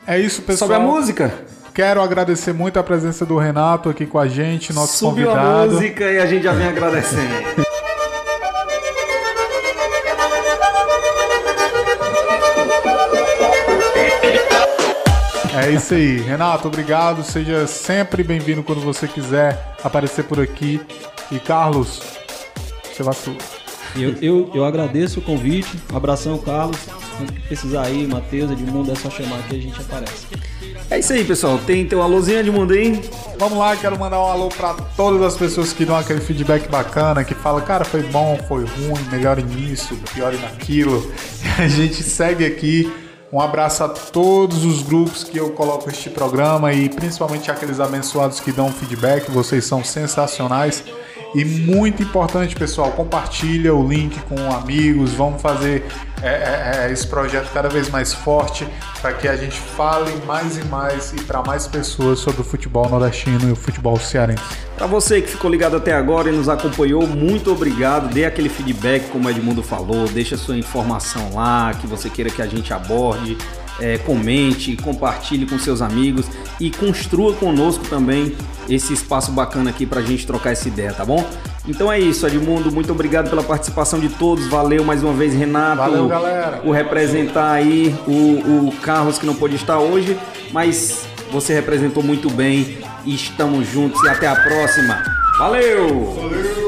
É isso, pessoal. Sobe a música. Quero agradecer muito a presença do Renato aqui com a gente, nosso Subiu a convidado. música e a gente já vem agradecendo. É isso aí. Renato, obrigado. Seja sempre bem-vindo quando você quiser aparecer por aqui. E Carlos, você vacilou. Eu, eu, eu agradeço o convite. Um abração, Carlos. Quando precisar aí, Matheus, Edmundo, é só chamar que a gente aparece. É isso aí, pessoal. Tem teu alôzinho de mundo aí? Vamos lá, quero mandar um alô pra todas as pessoas que dão aquele feedback bacana, que fala, cara, foi bom, foi ruim, melhore nisso, piore naquilo. E a gente segue aqui. Um abraço a todos os grupos que eu coloco este programa e principalmente aqueles abençoados que dão feedback. Vocês são sensacionais. E muito importante, pessoal, compartilha o link com amigos. Vamos fazer é, é, é, esse projeto cada vez mais forte para que a gente fale mais e mais e para mais pessoas sobre o futebol nordestino e o futebol cearense. Pra você que ficou ligado até agora e nos acompanhou, muito obrigado. Dê aquele feedback, como o Edmundo falou, deixa sua informação lá, que você queira que a gente aborde. É, comente, compartilhe com seus amigos e construa conosco também esse espaço bacana aqui pra gente trocar essa ideia, tá bom? Então é isso, Edmundo, muito obrigado pela participação de todos, valeu mais uma vez, Renato, Valeu, galera. por representar aí o, o Carlos que não pôde estar hoje, mas você representou muito bem e estamos juntos e até a próxima. Valeu! É